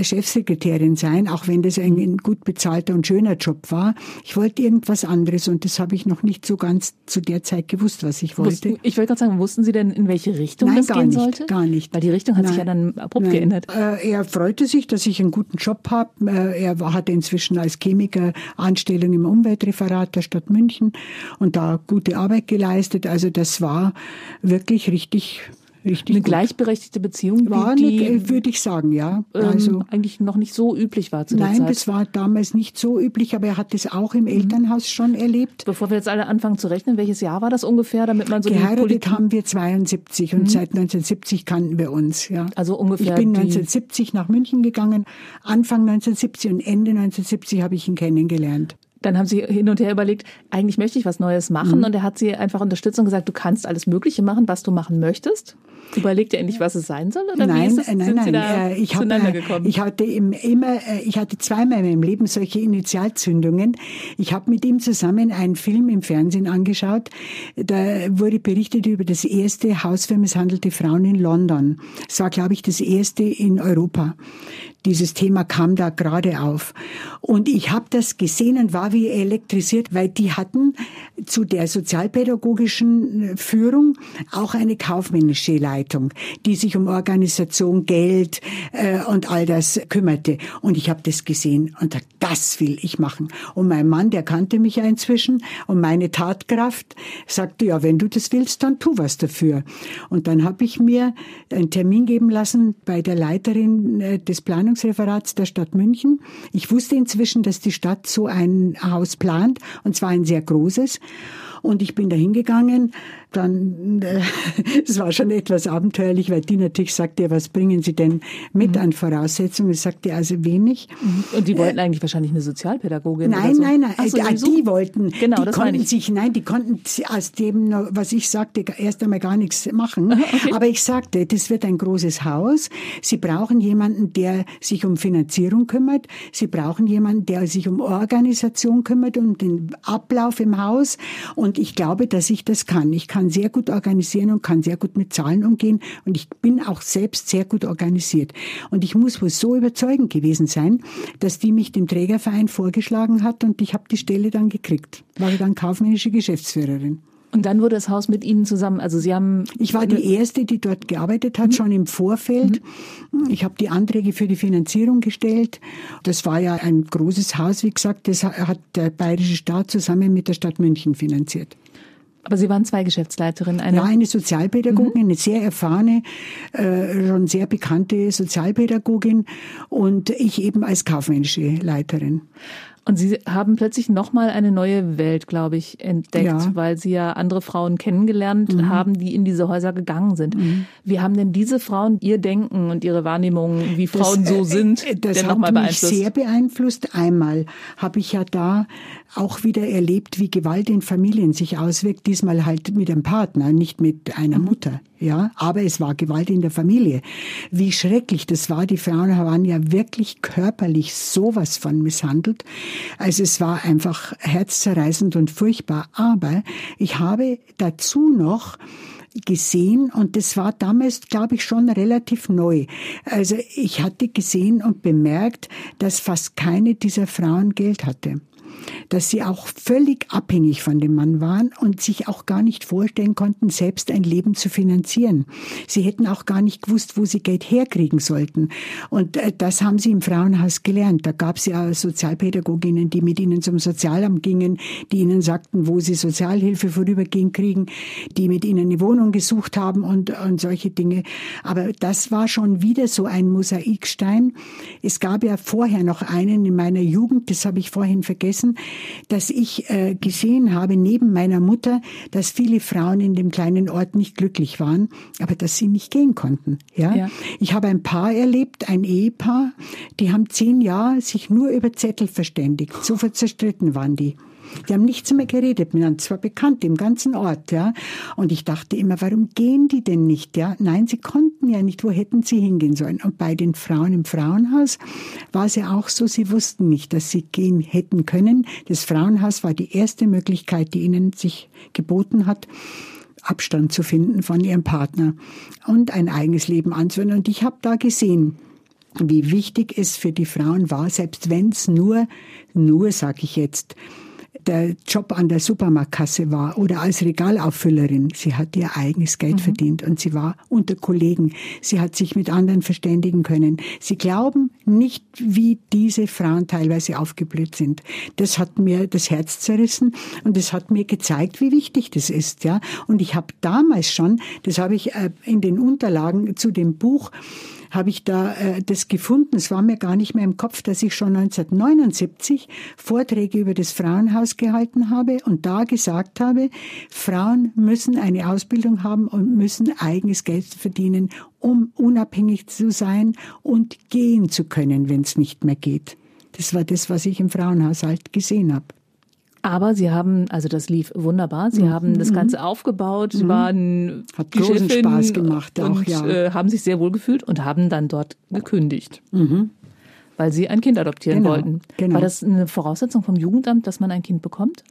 [SPEAKER 3] Chefsekretärin sein, auch wenn das ein gut bezahlter und schöner Job war. Ich wollte irgendwas anderes und das habe ich noch nicht so ganz zu der Zeit gewusst, was ich wollte.
[SPEAKER 2] ich wollte gerade sagen, wussten Sie denn, in welche Richtung
[SPEAKER 3] Nein,
[SPEAKER 2] das
[SPEAKER 3] gehen
[SPEAKER 2] nicht, sollte?
[SPEAKER 3] gar nicht.
[SPEAKER 2] Weil die Richtung hat Nein. sich ja dann abrupt Nein. geändert.
[SPEAKER 3] Äh, er freute sich, dass ich einen guten Job habe. Äh, er hatte inzwischen als Chemiker Anstellung im Umweltreferat der Stadt München und da gute Arbeit geleistet. Also das war wirklich richtig
[SPEAKER 2] Richtig eine gut. gleichberechtigte Beziehung
[SPEAKER 3] war die, eine, würde ich sagen, ja.
[SPEAKER 2] Ähm, also eigentlich noch nicht so üblich war zu der
[SPEAKER 3] nein,
[SPEAKER 2] Zeit.
[SPEAKER 3] Nein, das war damals nicht so üblich, aber er hat es auch im mhm. Elternhaus schon erlebt.
[SPEAKER 2] Bevor wir jetzt alle anfangen zu rechnen, welches Jahr war das ungefähr, damit man so
[SPEAKER 3] geheiratet haben wir 72 und mhm. seit 1970 kannten wir uns, ja.
[SPEAKER 2] Also ungefähr.
[SPEAKER 3] Ich bin 1970 nach München gegangen, Anfang 1970 und Ende 1970 habe ich ihn kennengelernt
[SPEAKER 2] dann haben sie hin und her überlegt, eigentlich möchte ich was Neues machen. Mhm. Und er hat sie einfach unterstützt und gesagt, du kannst alles Mögliche machen, was du machen möchtest. Überlegt ihr endlich, was es sein soll? Oder
[SPEAKER 3] nein,
[SPEAKER 2] wie ist es,
[SPEAKER 3] nein, nein. Äh, ich, hab, äh, ich hatte immer, äh, ich hatte zweimal in meinem Leben solche Initialzündungen. Ich habe mit ihm zusammen einen Film im Fernsehen angeschaut. Da wurde berichtet über das erste Haus für misshandelte Frauen in London. Es war, glaube ich, das erste in Europa. Dieses Thema kam da gerade auf. Und ich habe das gesehen und war wie elektrisiert, weil die hatten zu der sozialpädagogischen Führung auch eine kaufmännische Leitung, die sich um Organisation, Geld äh, und all das kümmerte. Und ich habe das gesehen und dachte, das will ich machen. Und mein Mann, der kannte mich ja inzwischen und meine Tatkraft sagte, ja, wenn du das willst, dann tu was dafür. Und dann habe ich mir einen Termin geben lassen bei der Leiterin äh, des Planungs Planungsreferats der Stadt München. Ich wusste inzwischen, dass die Stadt so ein Haus plant, und zwar ein sehr großes. Und ich bin da hingegangen dann, äh, [LAUGHS] es war schon etwas abenteuerlich, weil die natürlich sagte, was bringen Sie denn mit mhm. an Voraussetzungen? Ich sagte also wenig.
[SPEAKER 2] Mhm. Und die wollten äh, eigentlich wahrscheinlich eine Sozialpädagogin
[SPEAKER 3] Nein,
[SPEAKER 2] so.
[SPEAKER 3] nein, nein, so, die, die wollten,
[SPEAKER 2] genau,
[SPEAKER 3] die
[SPEAKER 2] das
[SPEAKER 3] konnten sich, nein, die konnten aus dem, was ich sagte, erst einmal gar nichts machen. [LAUGHS] Okay. Aber ich sagte, das wird ein großes Haus. Sie brauchen jemanden, der sich um Finanzierung kümmert. Sie brauchen jemanden, der sich um Organisation kümmert, um den Ablauf im Haus. Und ich glaube, dass ich das kann. Ich kann kann sehr gut organisieren und kann sehr gut mit Zahlen umgehen und ich bin auch selbst sehr gut organisiert. Und ich muss wohl so überzeugend gewesen sein, dass die mich dem Trägerverein vorgeschlagen hat und ich habe die Stelle dann gekriegt. War dann kaufmännische Geschäftsführerin.
[SPEAKER 2] Und dann wurde das Haus mit Ihnen zusammen, also Sie haben...
[SPEAKER 3] Ich war die Erste, die dort gearbeitet hat, mhm. schon im Vorfeld. Mhm. Ich habe die Anträge für die Finanzierung gestellt. Das war ja ein großes Haus, wie gesagt, das hat der bayerische Staat zusammen mit der Stadt München finanziert.
[SPEAKER 2] Aber Sie waren zwei Geschäftsleiterinnen.
[SPEAKER 3] Eine ja, eine Sozialpädagogin, mhm. eine sehr erfahrene, äh, schon sehr bekannte Sozialpädagogin und ich eben als kaufmännische Leiterin.
[SPEAKER 2] Und Sie haben plötzlich nochmal eine neue Welt, glaube ich, entdeckt, ja. weil Sie ja andere Frauen kennengelernt mhm. haben, die in diese Häuser gegangen sind. Mhm. Wie haben denn diese Frauen ihr Denken und ihre Wahrnehmung, wie Frauen das, so äh, sind,
[SPEAKER 3] äh, das denn nochmal beeinflusst? Das hat mich sehr beeinflusst. Einmal habe ich ja da auch wieder erlebt, wie Gewalt in Familien sich auswirkt. Diesmal halt mit einem Partner, nicht mit einer mhm. Mutter. Ja, aber es war Gewalt in der Familie. Wie schrecklich das war. Die Frauen waren ja wirklich körperlich sowas von misshandelt. Also es war einfach herzzerreißend und furchtbar. Aber ich habe dazu noch gesehen und das war damals, glaube ich, schon relativ neu. Also ich hatte gesehen und bemerkt, dass fast keine dieser Frauen Geld hatte dass sie auch völlig abhängig von dem Mann waren und sich auch gar nicht vorstellen konnten, selbst ein Leben zu finanzieren. Sie hätten auch gar nicht gewusst, wo sie Geld herkriegen sollten. Und äh, das haben sie im Frauenhaus gelernt. Da gab es ja Sozialpädagoginnen, die mit ihnen zum Sozialamt gingen, die ihnen sagten, wo sie Sozialhilfe vorübergehend kriegen, die mit ihnen eine Wohnung gesucht haben und, und solche Dinge. Aber das war schon wieder so ein Mosaikstein. Es gab ja vorher noch einen in meiner Jugend, das habe ich vorhin vergessen, dass ich äh, gesehen habe, neben meiner Mutter, dass viele Frauen in dem kleinen Ort nicht glücklich waren, aber dass sie nicht gehen konnten. Ja? ja. Ich habe ein Paar erlebt, ein Ehepaar, die haben zehn Jahre sich nur über Zettel verständigt. So zerstritten waren die. Die haben nichts mehr geredet miteinander. zwar bekannt im ganzen Ort, ja. Und ich dachte immer, warum gehen die denn nicht, ja? Nein, sie konnten ja nicht. Wo hätten sie hingehen sollen? Und bei den Frauen im Frauenhaus war es ja auch so, sie wussten nicht, dass sie gehen hätten können. Das Frauenhaus war die erste Möglichkeit, die ihnen sich geboten hat. Abstand zu finden von ihrem Partner und ein eigenes Leben anzuwenden. Und ich habe da gesehen, wie wichtig es für die Frauen war, selbst wenn es nur, nur sag ich jetzt, der Job an der Supermarktkasse war oder als Regalauffüllerin. Sie hat ihr eigenes Geld mhm. verdient und sie war unter Kollegen. Sie hat sich mit anderen verständigen können. Sie glauben nicht, wie diese Frauen teilweise aufgeblüht sind. Das hat mir das Herz zerrissen und es hat mir gezeigt, wie wichtig das ist. Ja, und ich habe damals schon, das habe ich äh, in den Unterlagen zu dem Buch habe ich da äh, das gefunden. Es war mir gar nicht mehr im Kopf, dass ich schon 1979 Vorträge über das Frauenhaus gehalten habe und da gesagt habe, Frauen müssen eine Ausbildung haben und müssen eigenes Geld verdienen, um unabhängig zu sein und gehen zu können, wenn es nicht mehr geht. Das war das, was ich im Frauenhaushalt gesehen habe.
[SPEAKER 2] Aber Sie haben, also das lief wunderbar. Sie mhm. haben das Ganze aufgebaut. Sie mhm. waren
[SPEAKER 3] hat großen Spaß gemacht auch,
[SPEAKER 2] und,
[SPEAKER 3] ja.
[SPEAKER 2] Äh, haben sich sehr wohl gefühlt und haben dann dort gekündigt. Mhm weil sie ein Kind adoptieren genau, wollten. Genau. War das eine Voraussetzung vom Jugendamt, dass man ein Kind bekommt?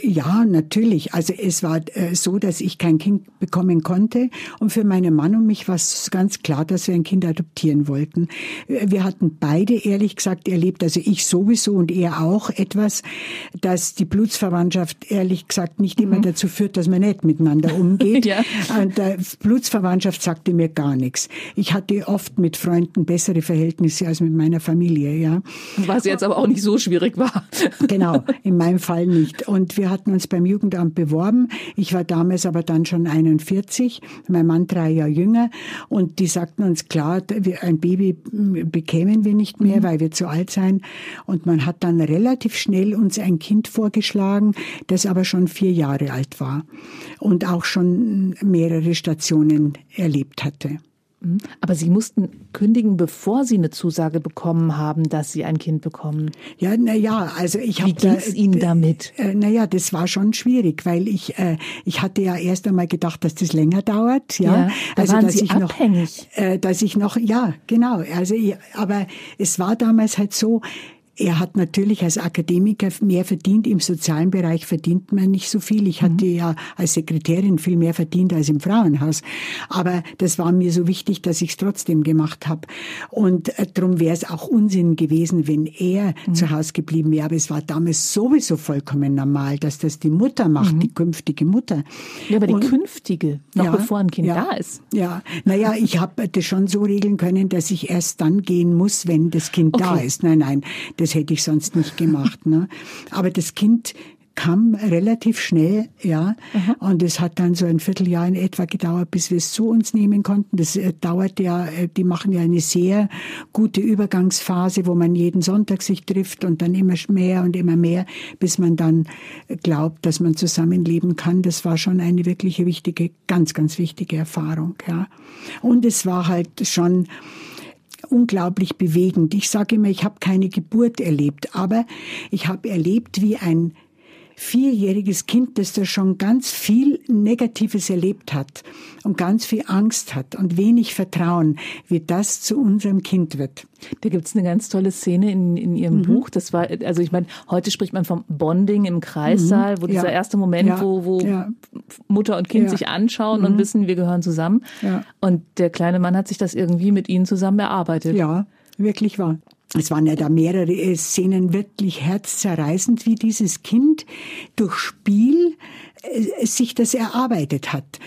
[SPEAKER 3] Ja, natürlich. Also es war äh, so, dass ich kein Kind bekommen konnte und für meinen Mann und mich war es ganz klar, dass wir ein Kind adoptieren wollten. Äh, wir hatten beide ehrlich gesagt erlebt, also ich sowieso und er auch etwas, dass die Blutsverwandtschaft ehrlich gesagt nicht immer mhm. dazu führt, dass man nicht miteinander umgeht. [LAUGHS] ja. Und die Blutsverwandtschaft sagte mir gar nichts. Ich hatte oft mit Freunden bessere Verhältnisse als mit meiner Familie. Familie, ja.
[SPEAKER 2] Was jetzt aber auch nicht so schwierig war. [LAUGHS]
[SPEAKER 3] Genau, in meinem Fall nicht. Und wir hatten uns beim Jugendamt beworben. Ich war damals aber dann schon 41, mein Mann drei Jahre jünger. Und die sagten uns klar, ein Baby bekämen wir nicht mehr, mhm. weil wir zu alt seien. Und man hat dann relativ schnell uns ein Kind vorgeschlagen, das aber schon vier Jahre alt war und auch schon mehrere Stationen erlebt hatte.
[SPEAKER 2] Mhm. Aber Sie mussten kündigen, bevor Sie eine Zusage bekommen haben, dass Sie ein Kind bekommen.
[SPEAKER 3] Ja, na ja, also ich habe.
[SPEAKER 2] Wie ging es Ihnen damit?
[SPEAKER 3] Äh, na ja, das war schon schwierig, weil ich äh, ich hatte ja erst einmal gedacht, dass das länger dauert. Ja, ja
[SPEAKER 2] da
[SPEAKER 3] also
[SPEAKER 2] waren
[SPEAKER 3] dass
[SPEAKER 2] Sie
[SPEAKER 3] ich
[SPEAKER 2] abhängig.
[SPEAKER 3] noch, äh, dass ich noch, ja, genau. Also, ich, aber es war damals halt so er hat natürlich als Akademiker mehr verdient. Im sozialen Bereich verdient man nicht so viel. Ich hatte mhm. ja als Sekretärin viel mehr verdient als im Frauenhaus. Aber das war mir so wichtig, dass ich es trotzdem gemacht habe. Und äh, darum wäre es auch Unsinn gewesen, wenn er mhm. zu Hause geblieben wäre. Aber es war damals sowieso vollkommen normal, dass das die Mutter macht, mhm. die künftige Mutter.
[SPEAKER 2] Ja, aber die Und, künftige, noch ja, bevor ein Kind
[SPEAKER 3] ja,
[SPEAKER 2] da ist.
[SPEAKER 3] Ja, naja, ich habe das schon so regeln können, dass ich erst dann gehen muss, wenn das Kind okay. da ist. Nein, nein, das hätte ich sonst nicht gemacht. Ne? Aber das Kind kam relativ schnell, ja. Aha. Und es hat dann so ein Vierteljahr in etwa gedauert, bis wir es zu uns nehmen konnten. Das äh, dauert ja, äh, die machen ja eine sehr gute Übergangsphase, wo man jeden Sonntag sich trifft und dann immer mehr und immer mehr, bis man dann glaubt, dass man zusammenleben kann. Das war schon eine wirkliche wichtige, ganz, ganz wichtige Erfahrung, ja. Und es war halt schon, unglaublich bewegend. Ich sage immer, ich habe keine Geburt erlebt, aber ich habe erlebt, wie ein vierjähriges Kind, das da schon ganz viel Negatives erlebt hat und ganz viel Angst hat und wenig Vertrauen, wie das zu unserem Kind wird.
[SPEAKER 2] Da gibt's eine ganz tolle Szene in, in Ihrem mhm. Buch. Das war, also ich meine, heute spricht man vom Bonding im Kreissaal, mhm. wo dieser ja. erste Moment, ja. wo, wo ja. Mutter und Kind sich anschauen mhm. und wissen, wir gehören zusammen. Und der kleine Mann hat sich das irgendwie mit Ihnen zusammen erarbeitet.
[SPEAKER 3] Ja, wirklich wahr. Es waren ja da mehrere Szenen wirklich herzzerreißend, wie dieses Kind durch Spiel äh, sich das erarbeitet hat.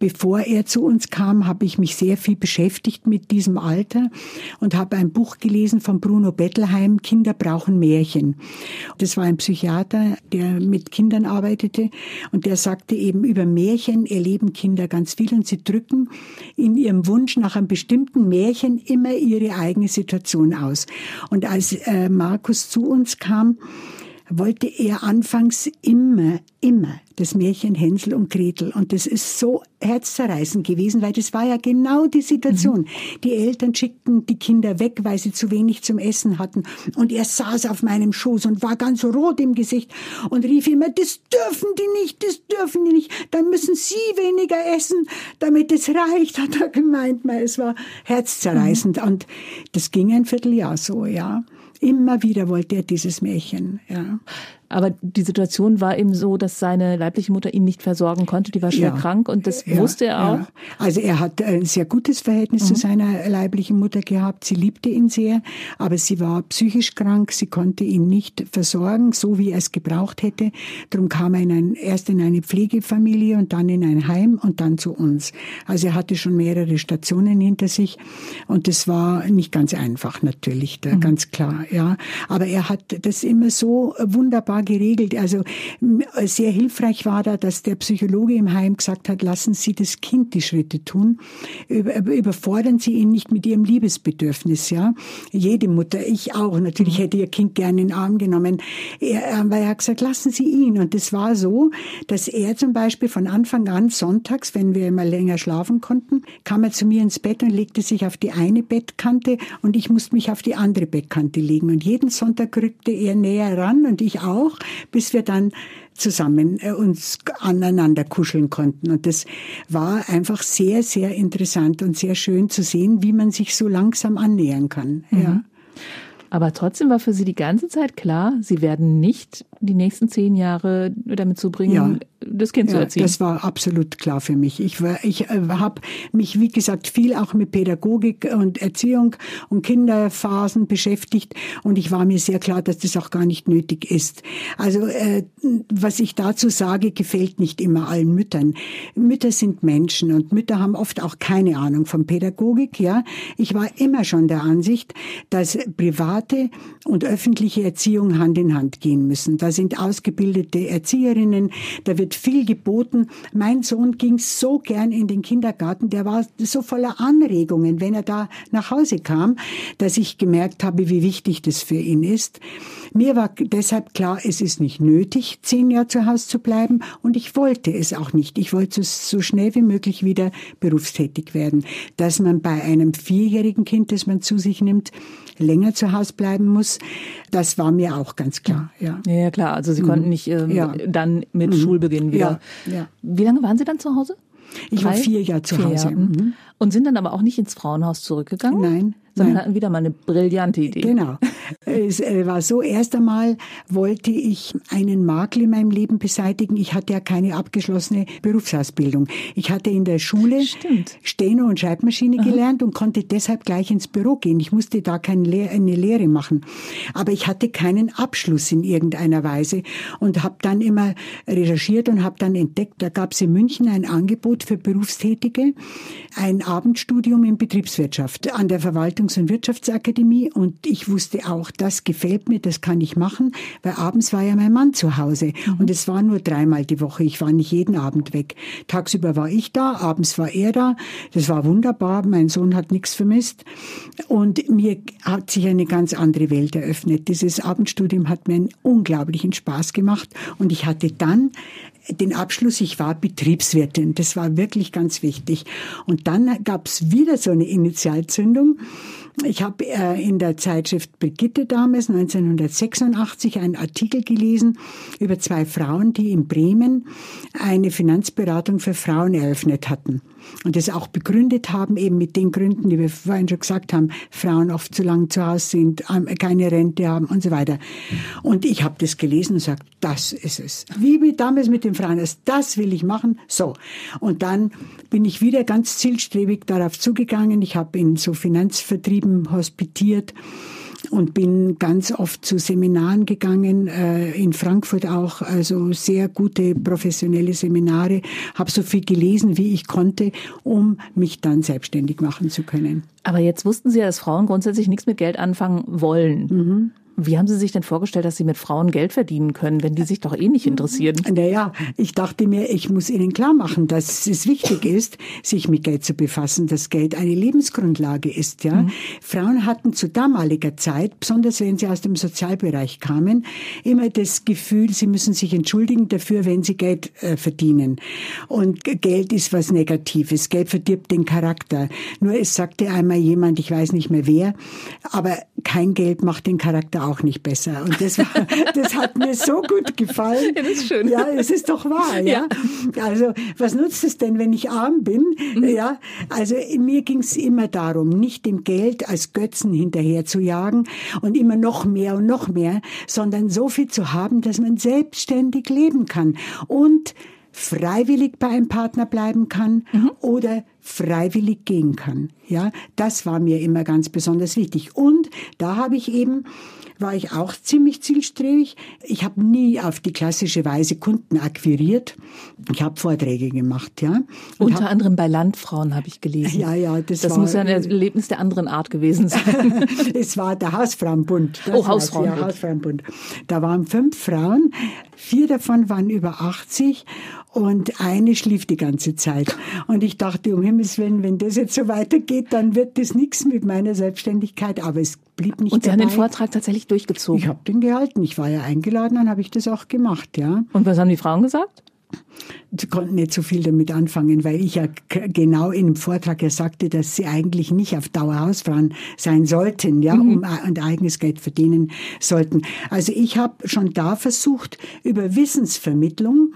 [SPEAKER 3] Bevor er zu uns kam, habe ich mich sehr viel beschäftigt mit diesem Alter und habe ein Buch gelesen von Bruno Bettelheim, Kinder brauchen Märchen. Das war ein Psychiater, der mit Kindern arbeitete und der sagte eben über Märchen erleben Kinder ganz viel und sie drücken in ihrem Wunsch nach einem bestimmten Märchen immer ihre eigene Situation aus. Und als äh, Markus zu uns kam, wollte er anfangs immer, immer das Märchen Hänsel und Gretel. Und das ist so herzzerreißend gewesen, weil das war ja genau die Situation. Mhm. Die Eltern schickten die Kinder weg, weil sie zu wenig zum Essen hatten. Und er saß auf meinem Schoß und war ganz rot im Gesicht und rief immer, das dürfen die nicht, das dürfen die nicht. Dann müssen sie weniger essen, damit es reicht, [LAUGHS] hat er gemeint. Es war herzzerreißend. Mhm. Und das ging ein Vierteljahr so, ja. Immer wieder wollte er dieses Märchen. Ja.
[SPEAKER 2] Aber die Situation war eben so, dass seine leibliche Mutter ihn nicht versorgen konnte. Die war schwer ja. krank und das ja, wusste er auch. Ja.
[SPEAKER 3] Also er hat ein sehr gutes Verhältnis mhm. zu seiner leiblichen Mutter gehabt. Sie liebte ihn sehr, aber sie war psychisch krank. Sie konnte ihn nicht versorgen, so wie er es gebraucht hätte. Darum kam er in ein, erst in eine Pflegefamilie und dann in ein Heim und dann zu uns. Also er hatte schon mehrere Stationen hinter sich und das war nicht ganz einfach natürlich, da, mhm. ganz klar. Ja, aber er hat das immer so wunderbar geregelt. Also sehr hilfreich war da, dass der Psychologe im Heim gesagt hat, lassen Sie das Kind die Schritte tun. Überfordern Sie ihn nicht mit Ihrem Liebesbedürfnis. Ja, Jede Mutter, ich auch, natürlich hätte Ihr Kind gerne in den Arm genommen. Er, aber er hat gesagt, lassen Sie ihn. Und es war so, dass er zum Beispiel von Anfang an sonntags, wenn wir immer länger schlafen konnten, kam er zu mir ins Bett und legte sich auf die eine Bettkante und ich musste mich auf die andere Bettkante legen. Und jeden Sonntag rückte er näher ran und ich auch auch, bis wir dann zusammen äh, uns aneinander kuscheln konnten. Und das war einfach sehr, sehr interessant und sehr schön zu sehen, wie man sich so langsam annähern kann. Mhm. Ja.
[SPEAKER 2] Aber trotzdem war für Sie die ganze Zeit klar, Sie werden nicht die nächsten zehn Jahre damit zubringen, ja das Kind ja, zu erziehen.
[SPEAKER 3] Das war absolut klar für mich. Ich, war, ich äh, habe mich, wie gesagt, viel auch mit Pädagogik und Erziehung und Kinderphasen beschäftigt und ich war mir sehr klar, dass das auch gar nicht nötig ist. Also äh, was ich dazu sage, gefällt nicht immer allen Müttern. Mütter sind Menschen und Mütter haben oft auch keine Ahnung von Pädagogik. Ja, ich war immer schon der Ansicht, dass private und öffentliche Erziehung Hand in Hand gehen müssen. Da sind ausgebildete Erzieherinnen, da wird viel geboten. Mein Sohn ging so gern in den Kindergarten, der war so voller Anregungen, wenn er da nach Hause kam, dass ich gemerkt habe, wie wichtig das für ihn ist. Mir war deshalb klar, es ist nicht nötig, zehn Jahre zu Hause zu bleiben und ich wollte es auch nicht. Ich wollte so schnell wie möglich wieder berufstätig werden. Dass man bei einem vierjährigen Kind, das man zu sich nimmt, länger zu Hause bleiben muss, das war mir auch ganz klar. Ja,
[SPEAKER 2] ja klar. Also Sie mhm. konnten nicht ähm, ja. dann mit mhm. Schulbeginn wieder. Ja. ja. Wie lange waren Sie dann zu Hause?
[SPEAKER 3] Ich Drei? war vier Jahre zu vier Hause. Jahre.
[SPEAKER 2] Mhm. Und sind dann aber auch nicht ins Frauenhaus zurückgegangen?
[SPEAKER 3] Nein,
[SPEAKER 2] sondern hatten wieder mal eine brillante Idee.
[SPEAKER 3] Genau. es äh, war so, erst einmal wollte ich einen Makel in meinem Leben beseitigen. Ich hatte ja keine abgeschlossene Berufsausbildung. Ich hatte in der Schule
[SPEAKER 2] Stimmt.
[SPEAKER 3] Steno und Schreibmaschine Aha. gelernt und konnte deshalb gleich ins Büro gehen. Ich musste da keine Lehre machen. Aber ich hatte keinen Abschluss in irgendeiner Weise und habe dann immer recherchiert und habe dann entdeckt, da gab es in München ein Angebot für Berufstätige, ein Abendstudium in Betriebswirtschaft an der Verwaltungs- und Wirtschaftsakademie und ich wusste auch, das gefällt mir, das kann ich machen, weil abends war ja mein Mann zu Hause mhm. und es war nur dreimal die Woche, ich war nicht jeden Abend weg. Tagsüber war ich da, abends war er da, das war wunderbar, mein Sohn hat nichts vermisst und mir hat sich eine ganz andere Welt eröffnet. Dieses Abendstudium hat mir einen unglaublichen Spaß gemacht und ich hatte dann den Abschluss, ich war Betriebswirtin. Das war wirklich ganz wichtig. Und dann gab es wieder so eine Initialzündung. Ich habe äh, in der Zeitschrift Brigitte damals 1986 einen Artikel gelesen über zwei Frauen, die in Bremen eine Finanzberatung für Frauen eröffnet hatten und das auch begründet haben, eben mit den Gründen, die wir vorhin schon gesagt haben, Frauen oft zu lang zu Hause sind, keine Rente haben und so weiter. Und ich habe das gelesen und gesagt, das ist es. Wie mit damals mit den Frauen, das will ich machen. So. Und dann bin ich wieder ganz zielstrebig darauf zugegangen. Ich habe in so Finanzvertrieben hospitiert und bin ganz oft zu Seminaren gegangen, äh, in Frankfurt auch, also sehr gute professionelle Seminare, habe so viel gelesen, wie ich konnte, um mich dann selbstständig machen zu können.
[SPEAKER 2] Aber jetzt wussten Sie ja, dass Frauen grundsätzlich nichts mit Geld anfangen wollen. Mhm. Wie haben Sie sich denn vorgestellt, dass Sie mit Frauen Geld verdienen können, wenn die sich doch eh nicht interessieren?
[SPEAKER 3] Naja, ich dachte mir, ich muss Ihnen klar machen, dass es wichtig ist, sich mit Geld zu befassen, dass Geld eine Lebensgrundlage ist. Ja, mhm. Frauen hatten zu damaliger Zeit, besonders wenn sie aus dem Sozialbereich kamen, immer das Gefühl, sie müssen sich entschuldigen dafür, wenn sie Geld äh, verdienen. Und Geld ist was Negatives. Geld verdirbt den Charakter. Nur es sagte einmal jemand, ich weiß nicht mehr wer, aber kein Geld macht den Charakter auch nicht besser. Und das, war, [LAUGHS] das hat mir so gut gefallen.
[SPEAKER 2] Ja, das ist schön.
[SPEAKER 3] Ja, es ist doch wahr. Ja. ja. Also was nutzt es denn, wenn ich arm bin? Mhm. Ja, also mir ging es immer darum, nicht dem Geld als Götzen hinterher zu jagen und immer noch mehr und noch mehr, sondern so viel zu haben, dass man selbstständig leben kann und freiwillig bei einem Partner bleiben kann mhm. oder freiwillig gehen kann. Ja, das war mir immer ganz besonders wichtig. Und da habe ich eben war ich auch ziemlich zielstrebig. Ich habe nie auf die klassische Weise Kunden akquiriert. Ich habe Vorträge gemacht, ja.
[SPEAKER 2] Und Unter hab, anderem bei Landfrauen habe ich gelesen.
[SPEAKER 3] Ja, ja, das,
[SPEAKER 2] das
[SPEAKER 3] war,
[SPEAKER 2] muss ja ein Erlebnis der anderen Art gewesen sein. [LAUGHS]
[SPEAKER 3] es war der Hausfrauenbund.
[SPEAKER 2] Oh, Hausfrauenbund.
[SPEAKER 3] Ja, Hausfrauenbund. Da waren fünf Frauen, vier davon waren über 80 und eine schlief die ganze Zeit. Und ich dachte, um Himmels Willen, wenn das jetzt so weitergeht, dann wird das nichts mit meiner Selbstständigkeit. Aber es blieb nicht
[SPEAKER 2] Und Sie
[SPEAKER 3] dabei.
[SPEAKER 2] haben den Vortrag tatsächlich durchgezogen?
[SPEAKER 3] Ich habe den gehalten. Ich war ja eingeladen, dann habe ich das auch gemacht, ja.
[SPEAKER 2] Und was haben die Frauen gesagt?
[SPEAKER 3] Sie konnten nicht so viel damit anfangen, weil ich ja genau in dem Vortrag ja sagte, dass sie eigentlich nicht auf Dauer Hausfrauen sein sollten, ja, mhm. um ein eigenes Geld verdienen sollten. Also ich habe schon da versucht, über Wissensvermittlung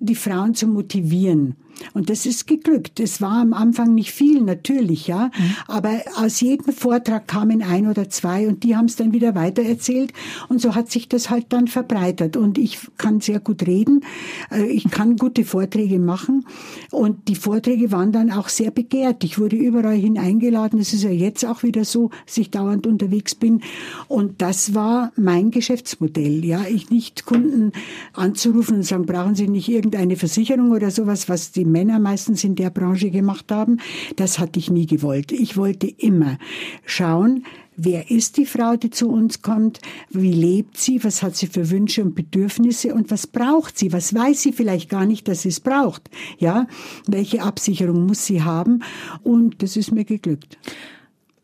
[SPEAKER 3] die Frauen zu motivieren. Und das ist geglückt. Es war am Anfang nicht viel, natürlich, ja. Mhm. Aber aus jedem Vortrag kamen ein oder zwei und die haben es dann wieder weitererzählt. Und so hat sich das halt dann verbreitert. Und ich kann sehr gut reden. Äh, ich kann gute Vorträge machen. Und die Vorträge waren dann auch sehr begehrt. Ich wurde überall hin eingeladen. Es ist ja jetzt auch wieder so, dass ich dauernd unterwegs bin. Und das war mein Geschäftsmodell, ja. Ich nicht Kunden anzurufen und sagen, brauchen Sie nicht irgendeine Versicherung oder sowas, was die Männer meistens in der Branche gemacht haben. Das hatte ich nie gewollt. Ich wollte immer schauen, Wer ist die Frau, die zu uns kommt? Wie lebt sie? Was hat sie für Wünsche und Bedürfnisse? Und was braucht sie? Was weiß sie vielleicht gar nicht, dass sie es braucht? Ja? Welche Absicherung muss sie haben? Und das ist mir geglückt.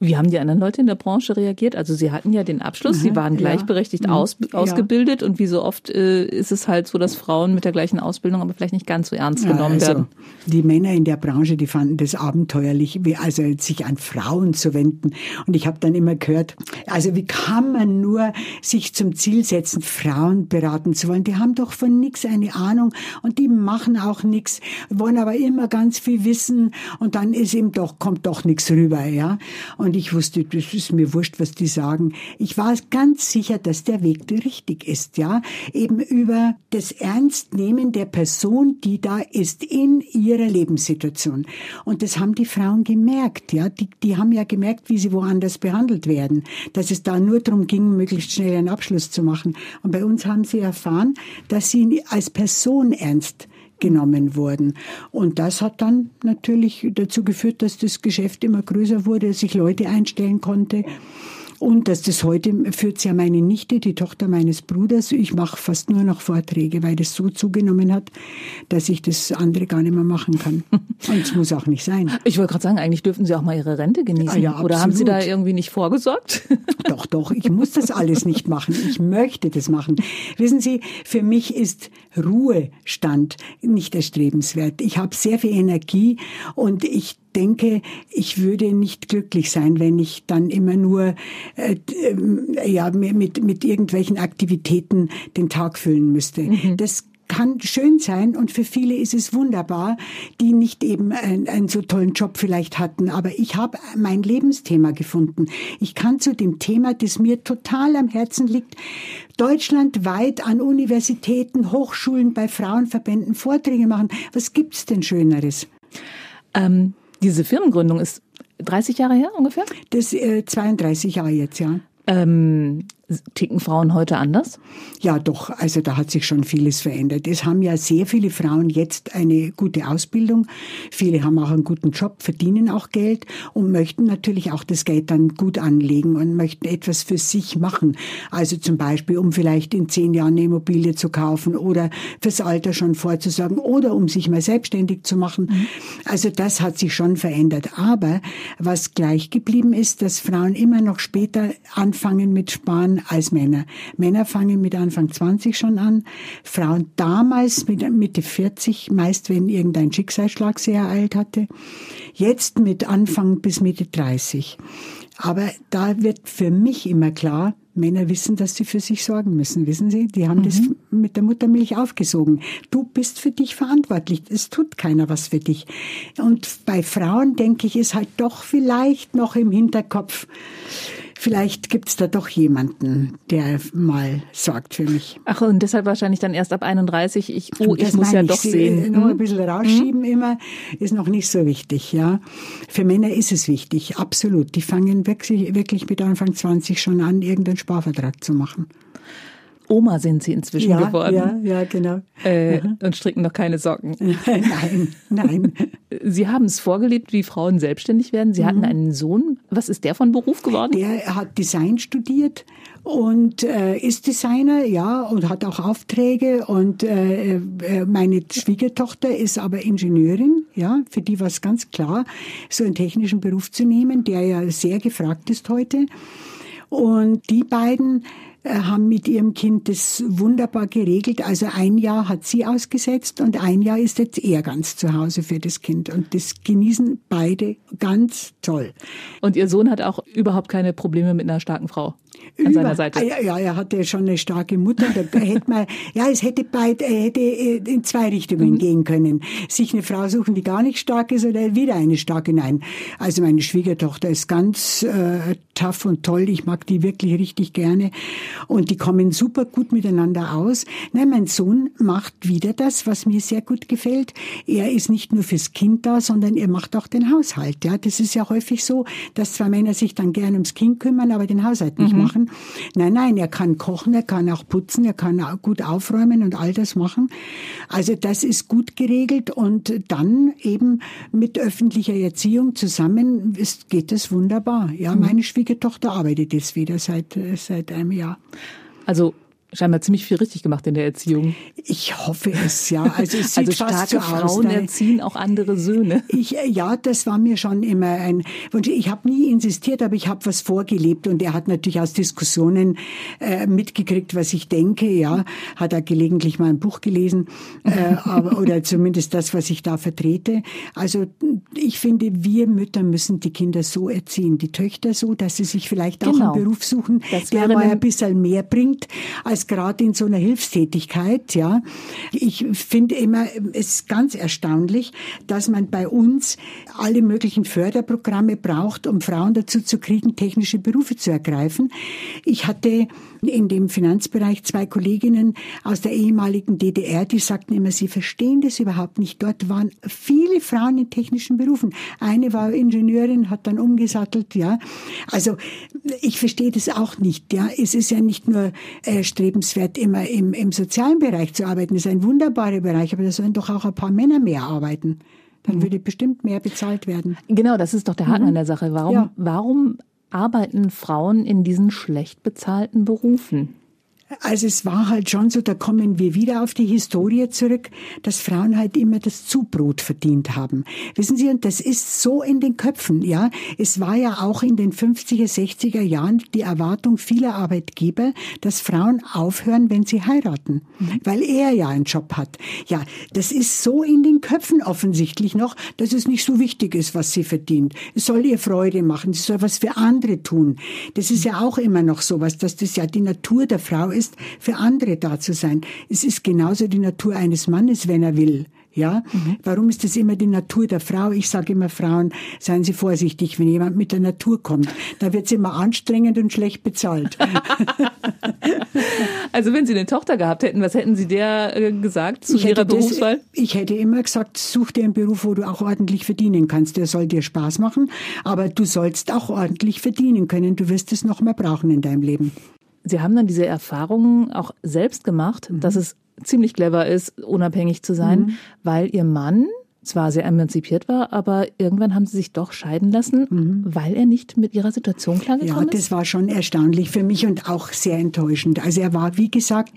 [SPEAKER 2] Wie haben die anderen Leute in der Branche reagiert? Also sie hatten ja den Abschluss, sie waren gleichberechtigt ja. Mhm. aus, ausgebildet ja. und wie so oft äh, ist es halt so, dass Frauen mit der gleichen Ausbildung aber vielleicht nicht ganz so ernst genommen also, werden.
[SPEAKER 3] Die Männer in der Branche, die fanden das abenteuerlich, wie, also sich an Frauen zu wenden. Und ich habe dann immer gehört, also wie kann man nur sich zum Ziel setzen, Frauen beraten zu wollen? Die haben doch von nichts eine Ahnung und die machen auch nichts, wollen aber immer ganz viel wissen und dann ist eben doch kommt doch nichts rüber, ja. Und und ich wusste, das ist mir wurscht, was die sagen. Ich war ganz sicher, dass der Weg richtig ist, ja. Eben über das Ernstnehmen der Person, die da ist in ihrer Lebenssituation. Und das haben die Frauen gemerkt, ja. Die, die haben ja gemerkt, wie sie woanders behandelt werden. Dass es da nur darum ging, möglichst schnell einen Abschluss zu machen. Und bei uns haben sie erfahren, dass sie als Person ernst genommen wurden. Und das hat dann natürlich dazu geführt, dass das Geschäft immer größer wurde, dass ich Leute einstellen konnte. Und dass das heute führt ja meine Nichte, die Tochter meines Bruders. Ich mache fast nur noch Vorträge, weil das so zugenommen hat, dass ich das andere gar nicht mehr machen kann. [LAUGHS] Und es muss auch nicht sein.
[SPEAKER 2] Ich wollte gerade sagen, eigentlich dürften Sie auch mal Ihre Rente genießen. Ja, Oder haben Sie da irgendwie nicht vorgesorgt? [LAUGHS]
[SPEAKER 3] Doch, doch. Ich muss das alles nicht machen. Ich möchte das machen. Wissen Sie, für mich ist Ruhestand nicht erstrebenswert. Ich habe sehr viel Energie und ich denke, ich würde nicht glücklich sein, wenn ich dann immer nur äh, äh, ja mit mit irgendwelchen Aktivitäten den Tag füllen müsste. Mhm. Das kann schön sein und für viele ist es wunderbar, die nicht eben einen, einen so tollen Job vielleicht hatten. Aber ich habe mein Lebensthema gefunden. Ich kann zu dem Thema, das mir total am Herzen liegt, deutschlandweit an Universitäten, Hochschulen, bei Frauenverbänden Vorträge machen. Was gibt's denn Schöneres?
[SPEAKER 2] Ähm, diese Firmengründung ist 30 Jahre her ungefähr?
[SPEAKER 3] Das äh, 32 Jahre jetzt, ja.
[SPEAKER 2] Ähm, Ticken Frauen heute anders?
[SPEAKER 3] Ja, doch. Also da hat sich schon vieles verändert. Es haben ja sehr viele Frauen jetzt eine gute Ausbildung. Viele haben auch einen guten Job, verdienen auch Geld und möchten natürlich auch das Geld dann gut anlegen und möchten etwas für sich machen. Also zum Beispiel, um vielleicht in zehn Jahren eine Immobilie zu kaufen oder fürs Alter schon vorzusorgen oder um sich mal selbstständig zu machen. Mhm. Also das hat sich schon verändert. Aber was gleich geblieben ist, dass Frauen immer noch später anfangen mit Sparen als Männer. Männer fangen mit Anfang 20 schon an, Frauen damals mit Mitte 40, meist wenn irgendein Schicksalsschlag sie ereilt hatte, jetzt mit Anfang bis Mitte 30. Aber da wird für mich immer klar, Männer wissen, dass sie für sich sorgen müssen, wissen Sie? Die haben mhm. das mit der Muttermilch aufgesogen. Du bist für dich verantwortlich. Es tut keiner was für dich. Und bei Frauen, denke ich, ist halt doch vielleicht noch im Hinterkopf, vielleicht gibt's da doch jemanden, der mal sorgt für mich.
[SPEAKER 2] Ach, und deshalb wahrscheinlich dann erst ab 31. Ich, oh, ich muss ja ich. doch sehen.
[SPEAKER 3] Nur ein hm? bisschen rausschieben mhm. immer ist noch nicht so wichtig, ja. Für Männer ist es wichtig, absolut. Die fangen wirklich, wirklich mit Anfang 20 schon an, irgendeinen Sparvertrag zu machen.
[SPEAKER 2] Oma sind Sie inzwischen
[SPEAKER 3] ja,
[SPEAKER 2] geworden.
[SPEAKER 3] Ja, ja, genau.
[SPEAKER 2] Äh, und stricken noch keine Socken. [LAUGHS]
[SPEAKER 3] nein, nein.
[SPEAKER 2] Sie haben es vorgelebt, wie Frauen selbstständig werden. Sie mhm. hatten einen Sohn. Was ist der von Beruf geworden?
[SPEAKER 3] Der hat Design studiert und äh, ist Designer, ja, und hat auch Aufträge. Und äh, äh meine Schwiegertochter ist aber Ingenieurin, ja, für die war es ganz klar, so einen technischen Beruf zu nehmen, der ja sehr gefragt ist heute. Und die beiden haben mit ihrem Kind das wunderbar geregelt. Also ein Jahr hat sie ausgesetzt und ein Jahr ist jetzt er ganz zu Hause für das Kind. Und das genießen beide ganz toll.
[SPEAKER 2] Und ihr Sohn hat auch überhaupt keine Probleme mit einer starken Frau? an Über, seiner Seite.
[SPEAKER 3] Ja, ja, er hatte schon eine starke Mutter. Da [LAUGHS] hätte man, ja, es hätte beid, er hätte äh, in zwei Richtungen mhm. gehen können. Sich eine Frau suchen, die gar nicht stark ist, oder wieder eine starke. Nein. Also meine Schwiegertochter ist ganz äh, tough und toll. Ich mag die wirklich richtig gerne. Und die kommen super gut miteinander aus. Nein, mein Sohn macht wieder das, was mir sehr gut gefällt. Er ist nicht nur fürs Kind da, sondern er macht auch den Haushalt. Ja, das ist ja häufig so, dass zwei Männer sich dann gerne ums Kind kümmern, aber den Haushalt nicht mhm. machen. Nein, nein, er kann kochen, er kann auch putzen, er kann auch gut aufräumen und all das machen. Also das ist gut geregelt und dann eben mit öffentlicher Erziehung zusammen ist, geht es wunderbar. Ja, mhm. Meine Schwiegertochter arbeitet jetzt wieder seit, seit einem Jahr.
[SPEAKER 2] Also scheinbar ziemlich viel richtig gemacht in der Erziehung.
[SPEAKER 3] Ich hoffe es, ja. Also, es [LAUGHS]
[SPEAKER 2] sieht also starke Frauen aus, erziehen auch andere Söhne.
[SPEAKER 3] Ich, ja, das war mir schon immer ein Wunsch. Ich habe nie insistiert, aber ich habe was vorgelebt und er hat natürlich aus Diskussionen äh, mitgekriegt, was ich denke. Ja, hat er gelegentlich mal ein Buch gelesen äh, [LAUGHS] aber, oder zumindest das, was ich da vertrete. Also ich finde, wir Mütter müssen die Kinder so erziehen, die Töchter so, dass sie sich vielleicht auch genau. einen Beruf suchen, der mal ein bisschen mehr bringt als gerade in so einer Hilfstätigkeit, ja, ich finde immer, es ist ganz erstaunlich, dass man bei uns alle möglichen Förderprogramme braucht, um Frauen dazu zu kriegen, technische Berufe zu ergreifen. Ich hatte in dem Finanzbereich zwei Kolleginnen aus der ehemaligen DDR, die sagten immer, sie verstehen das überhaupt nicht. Dort waren viele Frauen in technischen Berufen. Eine war Ingenieurin, hat dann umgesattelt, ja. Also ich verstehe das auch nicht, ja. Es ist ja nicht nur äh, strebenswert, immer im, im sozialen Bereich zu arbeiten. Das ist ein wunderbarer Bereich, aber da sollen doch auch ein paar Männer mehr arbeiten. Dann mhm. würde bestimmt mehr bezahlt werden.
[SPEAKER 2] Genau, das ist doch der Haken mhm. an der Sache. Warum, ja. warum arbeiten Frauen in diesen schlecht bezahlten Berufen?
[SPEAKER 3] Also es war halt schon so, da kommen wir wieder auf die Historie zurück, dass Frauen halt immer das Zubrot verdient haben. Wissen Sie, und das ist so in den Köpfen, ja. Es war ja auch in den 50er, 60er Jahren die Erwartung vieler Arbeitgeber, dass Frauen aufhören, wenn sie heiraten, weil er ja einen Job hat. Ja, das ist so in den Köpfen offensichtlich noch, dass es nicht so wichtig ist, was sie verdient. Es soll ihr Freude machen, sie soll was für andere tun. Das ist ja auch immer noch sowas, dass das ja die Natur der Frau ist, für andere da zu sein. Es ist genauso die Natur eines Mannes, wenn er will. Ja, mhm. warum ist das immer die Natur der Frau? Ich sage immer Frauen, seien Sie vorsichtig, wenn jemand mit der Natur kommt. Da wird es immer anstrengend und schlecht bezahlt. [LAUGHS]
[SPEAKER 2] also wenn Sie eine Tochter gehabt hätten, was hätten Sie der äh, gesagt zu ich Ihrer Berufswahl?
[SPEAKER 3] Das, ich hätte immer gesagt, such dir einen Beruf, wo du auch ordentlich verdienen kannst. Der soll dir Spaß machen, aber du sollst auch ordentlich verdienen können. Du wirst es noch mehr brauchen in deinem Leben.
[SPEAKER 2] Sie haben dann diese Erfahrungen auch selbst gemacht, mhm. dass es ziemlich clever ist, unabhängig zu sein, mhm. weil Ihr Mann zwar sehr emanzipiert war, aber irgendwann haben sie sich doch scheiden lassen, mhm. weil er nicht mit ihrer Situation klargekommen
[SPEAKER 3] ist? Ja, das war schon erstaunlich für mich und auch sehr enttäuschend. Also er war, wie gesagt,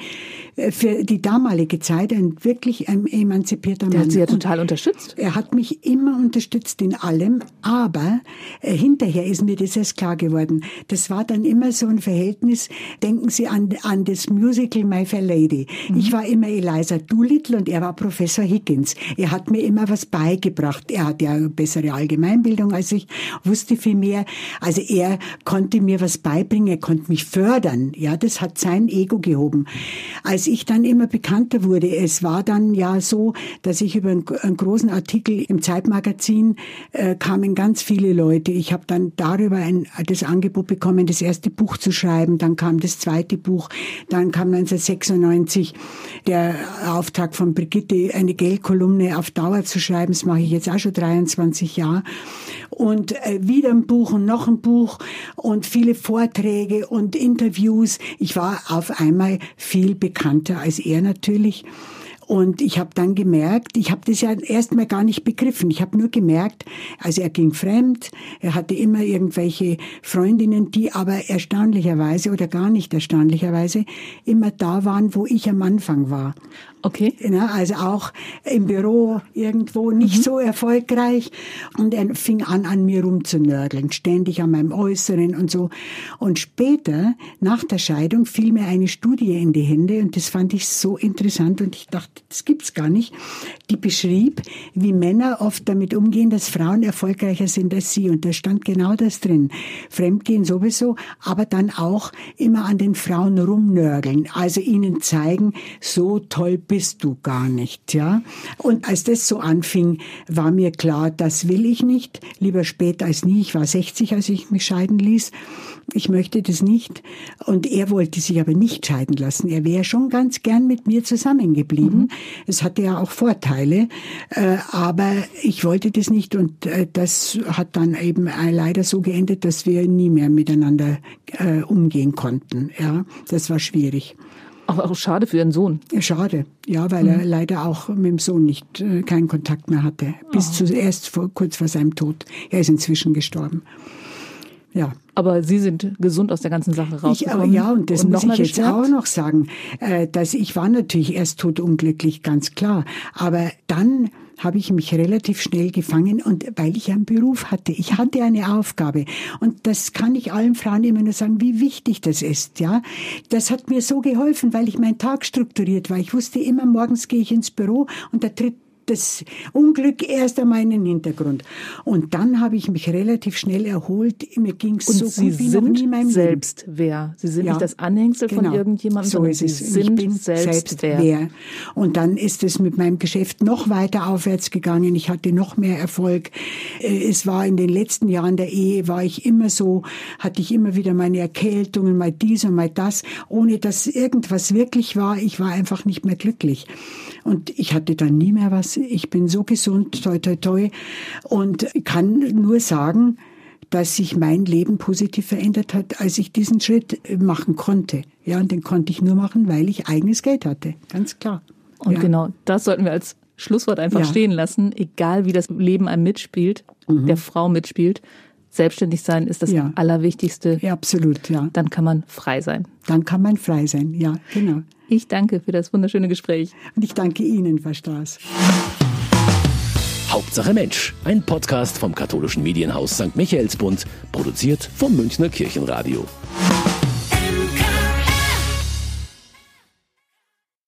[SPEAKER 3] äh, für die damalige Zeit ein wirklich ein emanzipierter Mann.
[SPEAKER 2] Der hat sie ja total unterstützt.
[SPEAKER 3] Er hat mich immer unterstützt in allem, aber äh, hinterher ist mir das erst klar geworden. Das war dann immer so ein Verhältnis, denken Sie an, an das Musical My Fair Lady. Mhm. Ich war immer Eliza Doolittle und er war Professor Higgins. Er hat mir immer was was beigebracht. Er hat ja eine bessere Allgemeinbildung als ich, wusste viel mehr. Also er konnte mir was beibringen, er konnte mich fördern. Ja, das hat sein Ego gehoben. Als ich dann immer bekannter wurde, es war dann ja so, dass ich über einen, einen großen Artikel im Zeitmagazin äh, kamen ganz viele Leute. Ich habe dann darüber ein, das Angebot bekommen, das erste Buch zu schreiben. Dann kam das zweite Buch. Dann kam 1996 der Auftrag von Brigitte, eine Geldkolumne auf Dauer zu schreiben. Das mache ich jetzt auch schon 23 Jahre. Und äh, wieder ein Buch und noch ein Buch und viele Vorträge und Interviews. Ich war auf einmal viel bekannter als er natürlich. Und ich habe dann gemerkt, ich habe das ja erstmal gar nicht begriffen. Ich habe nur gemerkt, also er ging fremd, er hatte immer irgendwelche Freundinnen, die aber erstaunlicherweise oder gar nicht erstaunlicherweise immer da waren, wo ich am Anfang war.
[SPEAKER 2] Okay.
[SPEAKER 3] Ja, also auch im Büro irgendwo nicht mhm. so erfolgreich. Und er fing an, an mir rumzunörgeln, ständig an meinem Äußeren und so. Und später, nach der Scheidung, fiel mir eine Studie in die Hände und das fand ich so interessant und ich dachte, das gibt's gar nicht. Die beschrieb, wie Männer oft damit umgehen, dass Frauen erfolgreicher sind als sie. Und da stand genau das drin. Fremdgehen sowieso, aber dann auch immer an den Frauen rumnörgeln. Also ihnen zeigen, so toll bist du gar nicht, ja. Und als das so anfing, war mir klar, das will ich nicht. Lieber spät als nie. Ich war 60, als ich mich scheiden ließ. Ich möchte das nicht. Und er wollte sich aber nicht scheiden lassen. Er wäre schon ganz gern mit mir zusammengeblieben. Mhm. Es hatte ja auch Vorteile. Äh, aber ich wollte das nicht. Und äh, das hat dann eben leider so geendet, dass wir nie mehr miteinander äh, umgehen konnten. Ja, das war schwierig.
[SPEAKER 2] Aber auch schade für Ihren Sohn.
[SPEAKER 3] Schade, ja, weil mhm. er leider auch mit dem Sohn nicht äh, keinen Kontakt mehr hatte. Bis oh. zuerst vor, kurz vor seinem Tod. Er ist inzwischen gestorben. Ja.
[SPEAKER 2] Aber Sie sind gesund aus der ganzen Sache rausgekommen.
[SPEAKER 3] Ich, ja, und das und muss ich jetzt auch noch sagen, äh, dass ich war natürlich erst totunglücklich, ganz klar. Aber dann habe ich mich relativ schnell gefangen und weil ich einen Beruf hatte, ich hatte eine Aufgabe und das kann ich allen Frauen immer nur sagen, wie wichtig das ist, ja. Das hat mir so geholfen, weil ich meinen Tag strukturiert war. Ich wusste immer, morgens gehe ich ins Büro und da tritt das Unglück erst einmal in den Hintergrund. Und dann habe ich mich relativ schnell erholt. Mir ging es so
[SPEAKER 2] Sie
[SPEAKER 3] gut wie noch nie in meinem
[SPEAKER 2] selbst
[SPEAKER 3] Leben.
[SPEAKER 2] wer. Sie sind
[SPEAKER 3] Ja,
[SPEAKER 2] nicht das Anhängsel von
[SPEAKER 3] genau.
[SPEAKER 2] irgendjemandem,
[SPEAKER 3] so
[SPEAKER 2] sondern
[SPEAKER 3] ist
[SPEAKER 2] Sie
[SPEAKER 3] es.
[SPEAKER 2] Sind
[SPEAKER 3] ich bin
[SPEAKER 2] selbst, wer.
[SPEAKER 3] wer. Und dann ist es mit meinem Geschäft noch weiter aufwärts gegangen. Ich hatte noch mehr Erfolg. Äh, Es war in den letzten Jahren der Ehe, war ich immer so, hatte ich immer wieder meine Erkältungen, mal dies und mal das, ohne dass irgendwas wirklich war. Ich war einfach nicht mehr glücklich. Und ich hatte dann nie mehr was. Ich bin so gesund, toi, toi, toi. Und kann nur sagen, dass sich mein Leben positiv verändert hat, als ich diesen Schritt machen konnte. Ja, und den konnte ich nur machen, weil ich eigenes Geld hatte. Ganz klar.
[SPEAKER 2] Und
[SPEAKER 3] ja.
[SPEAKER 2] genau das sollten wir als Schlusswort einfach
[SPEAKER 3] Ja.
[SPEAKER 2] stehen lassen. Egal wie das Leben einem mitspielt, der Frau mitspielt, selbstständig sein ist das
[SPEAKER 3] Mhm. Ja.
[SPEAKER 2] Allerwichtigste.
[SPEAKER 3] Ja, absolut, ja.
[SPEAKER 2] Dann kann man frei sein.
[SPEAKER 3] Dann kann man frei sein. Ja, genau.
[SPEAKER 2] Ich danke für das wunderschöne Gespräch.
[SPEAKER 3] Und ich danke Ihnen, Frau Straß.
[SPEAKER 1] Hauptsache Mensch, ein Podcast vom katholischen Medienhaus St. Michaelsbund, produziert vom Münchner Kirchenradio.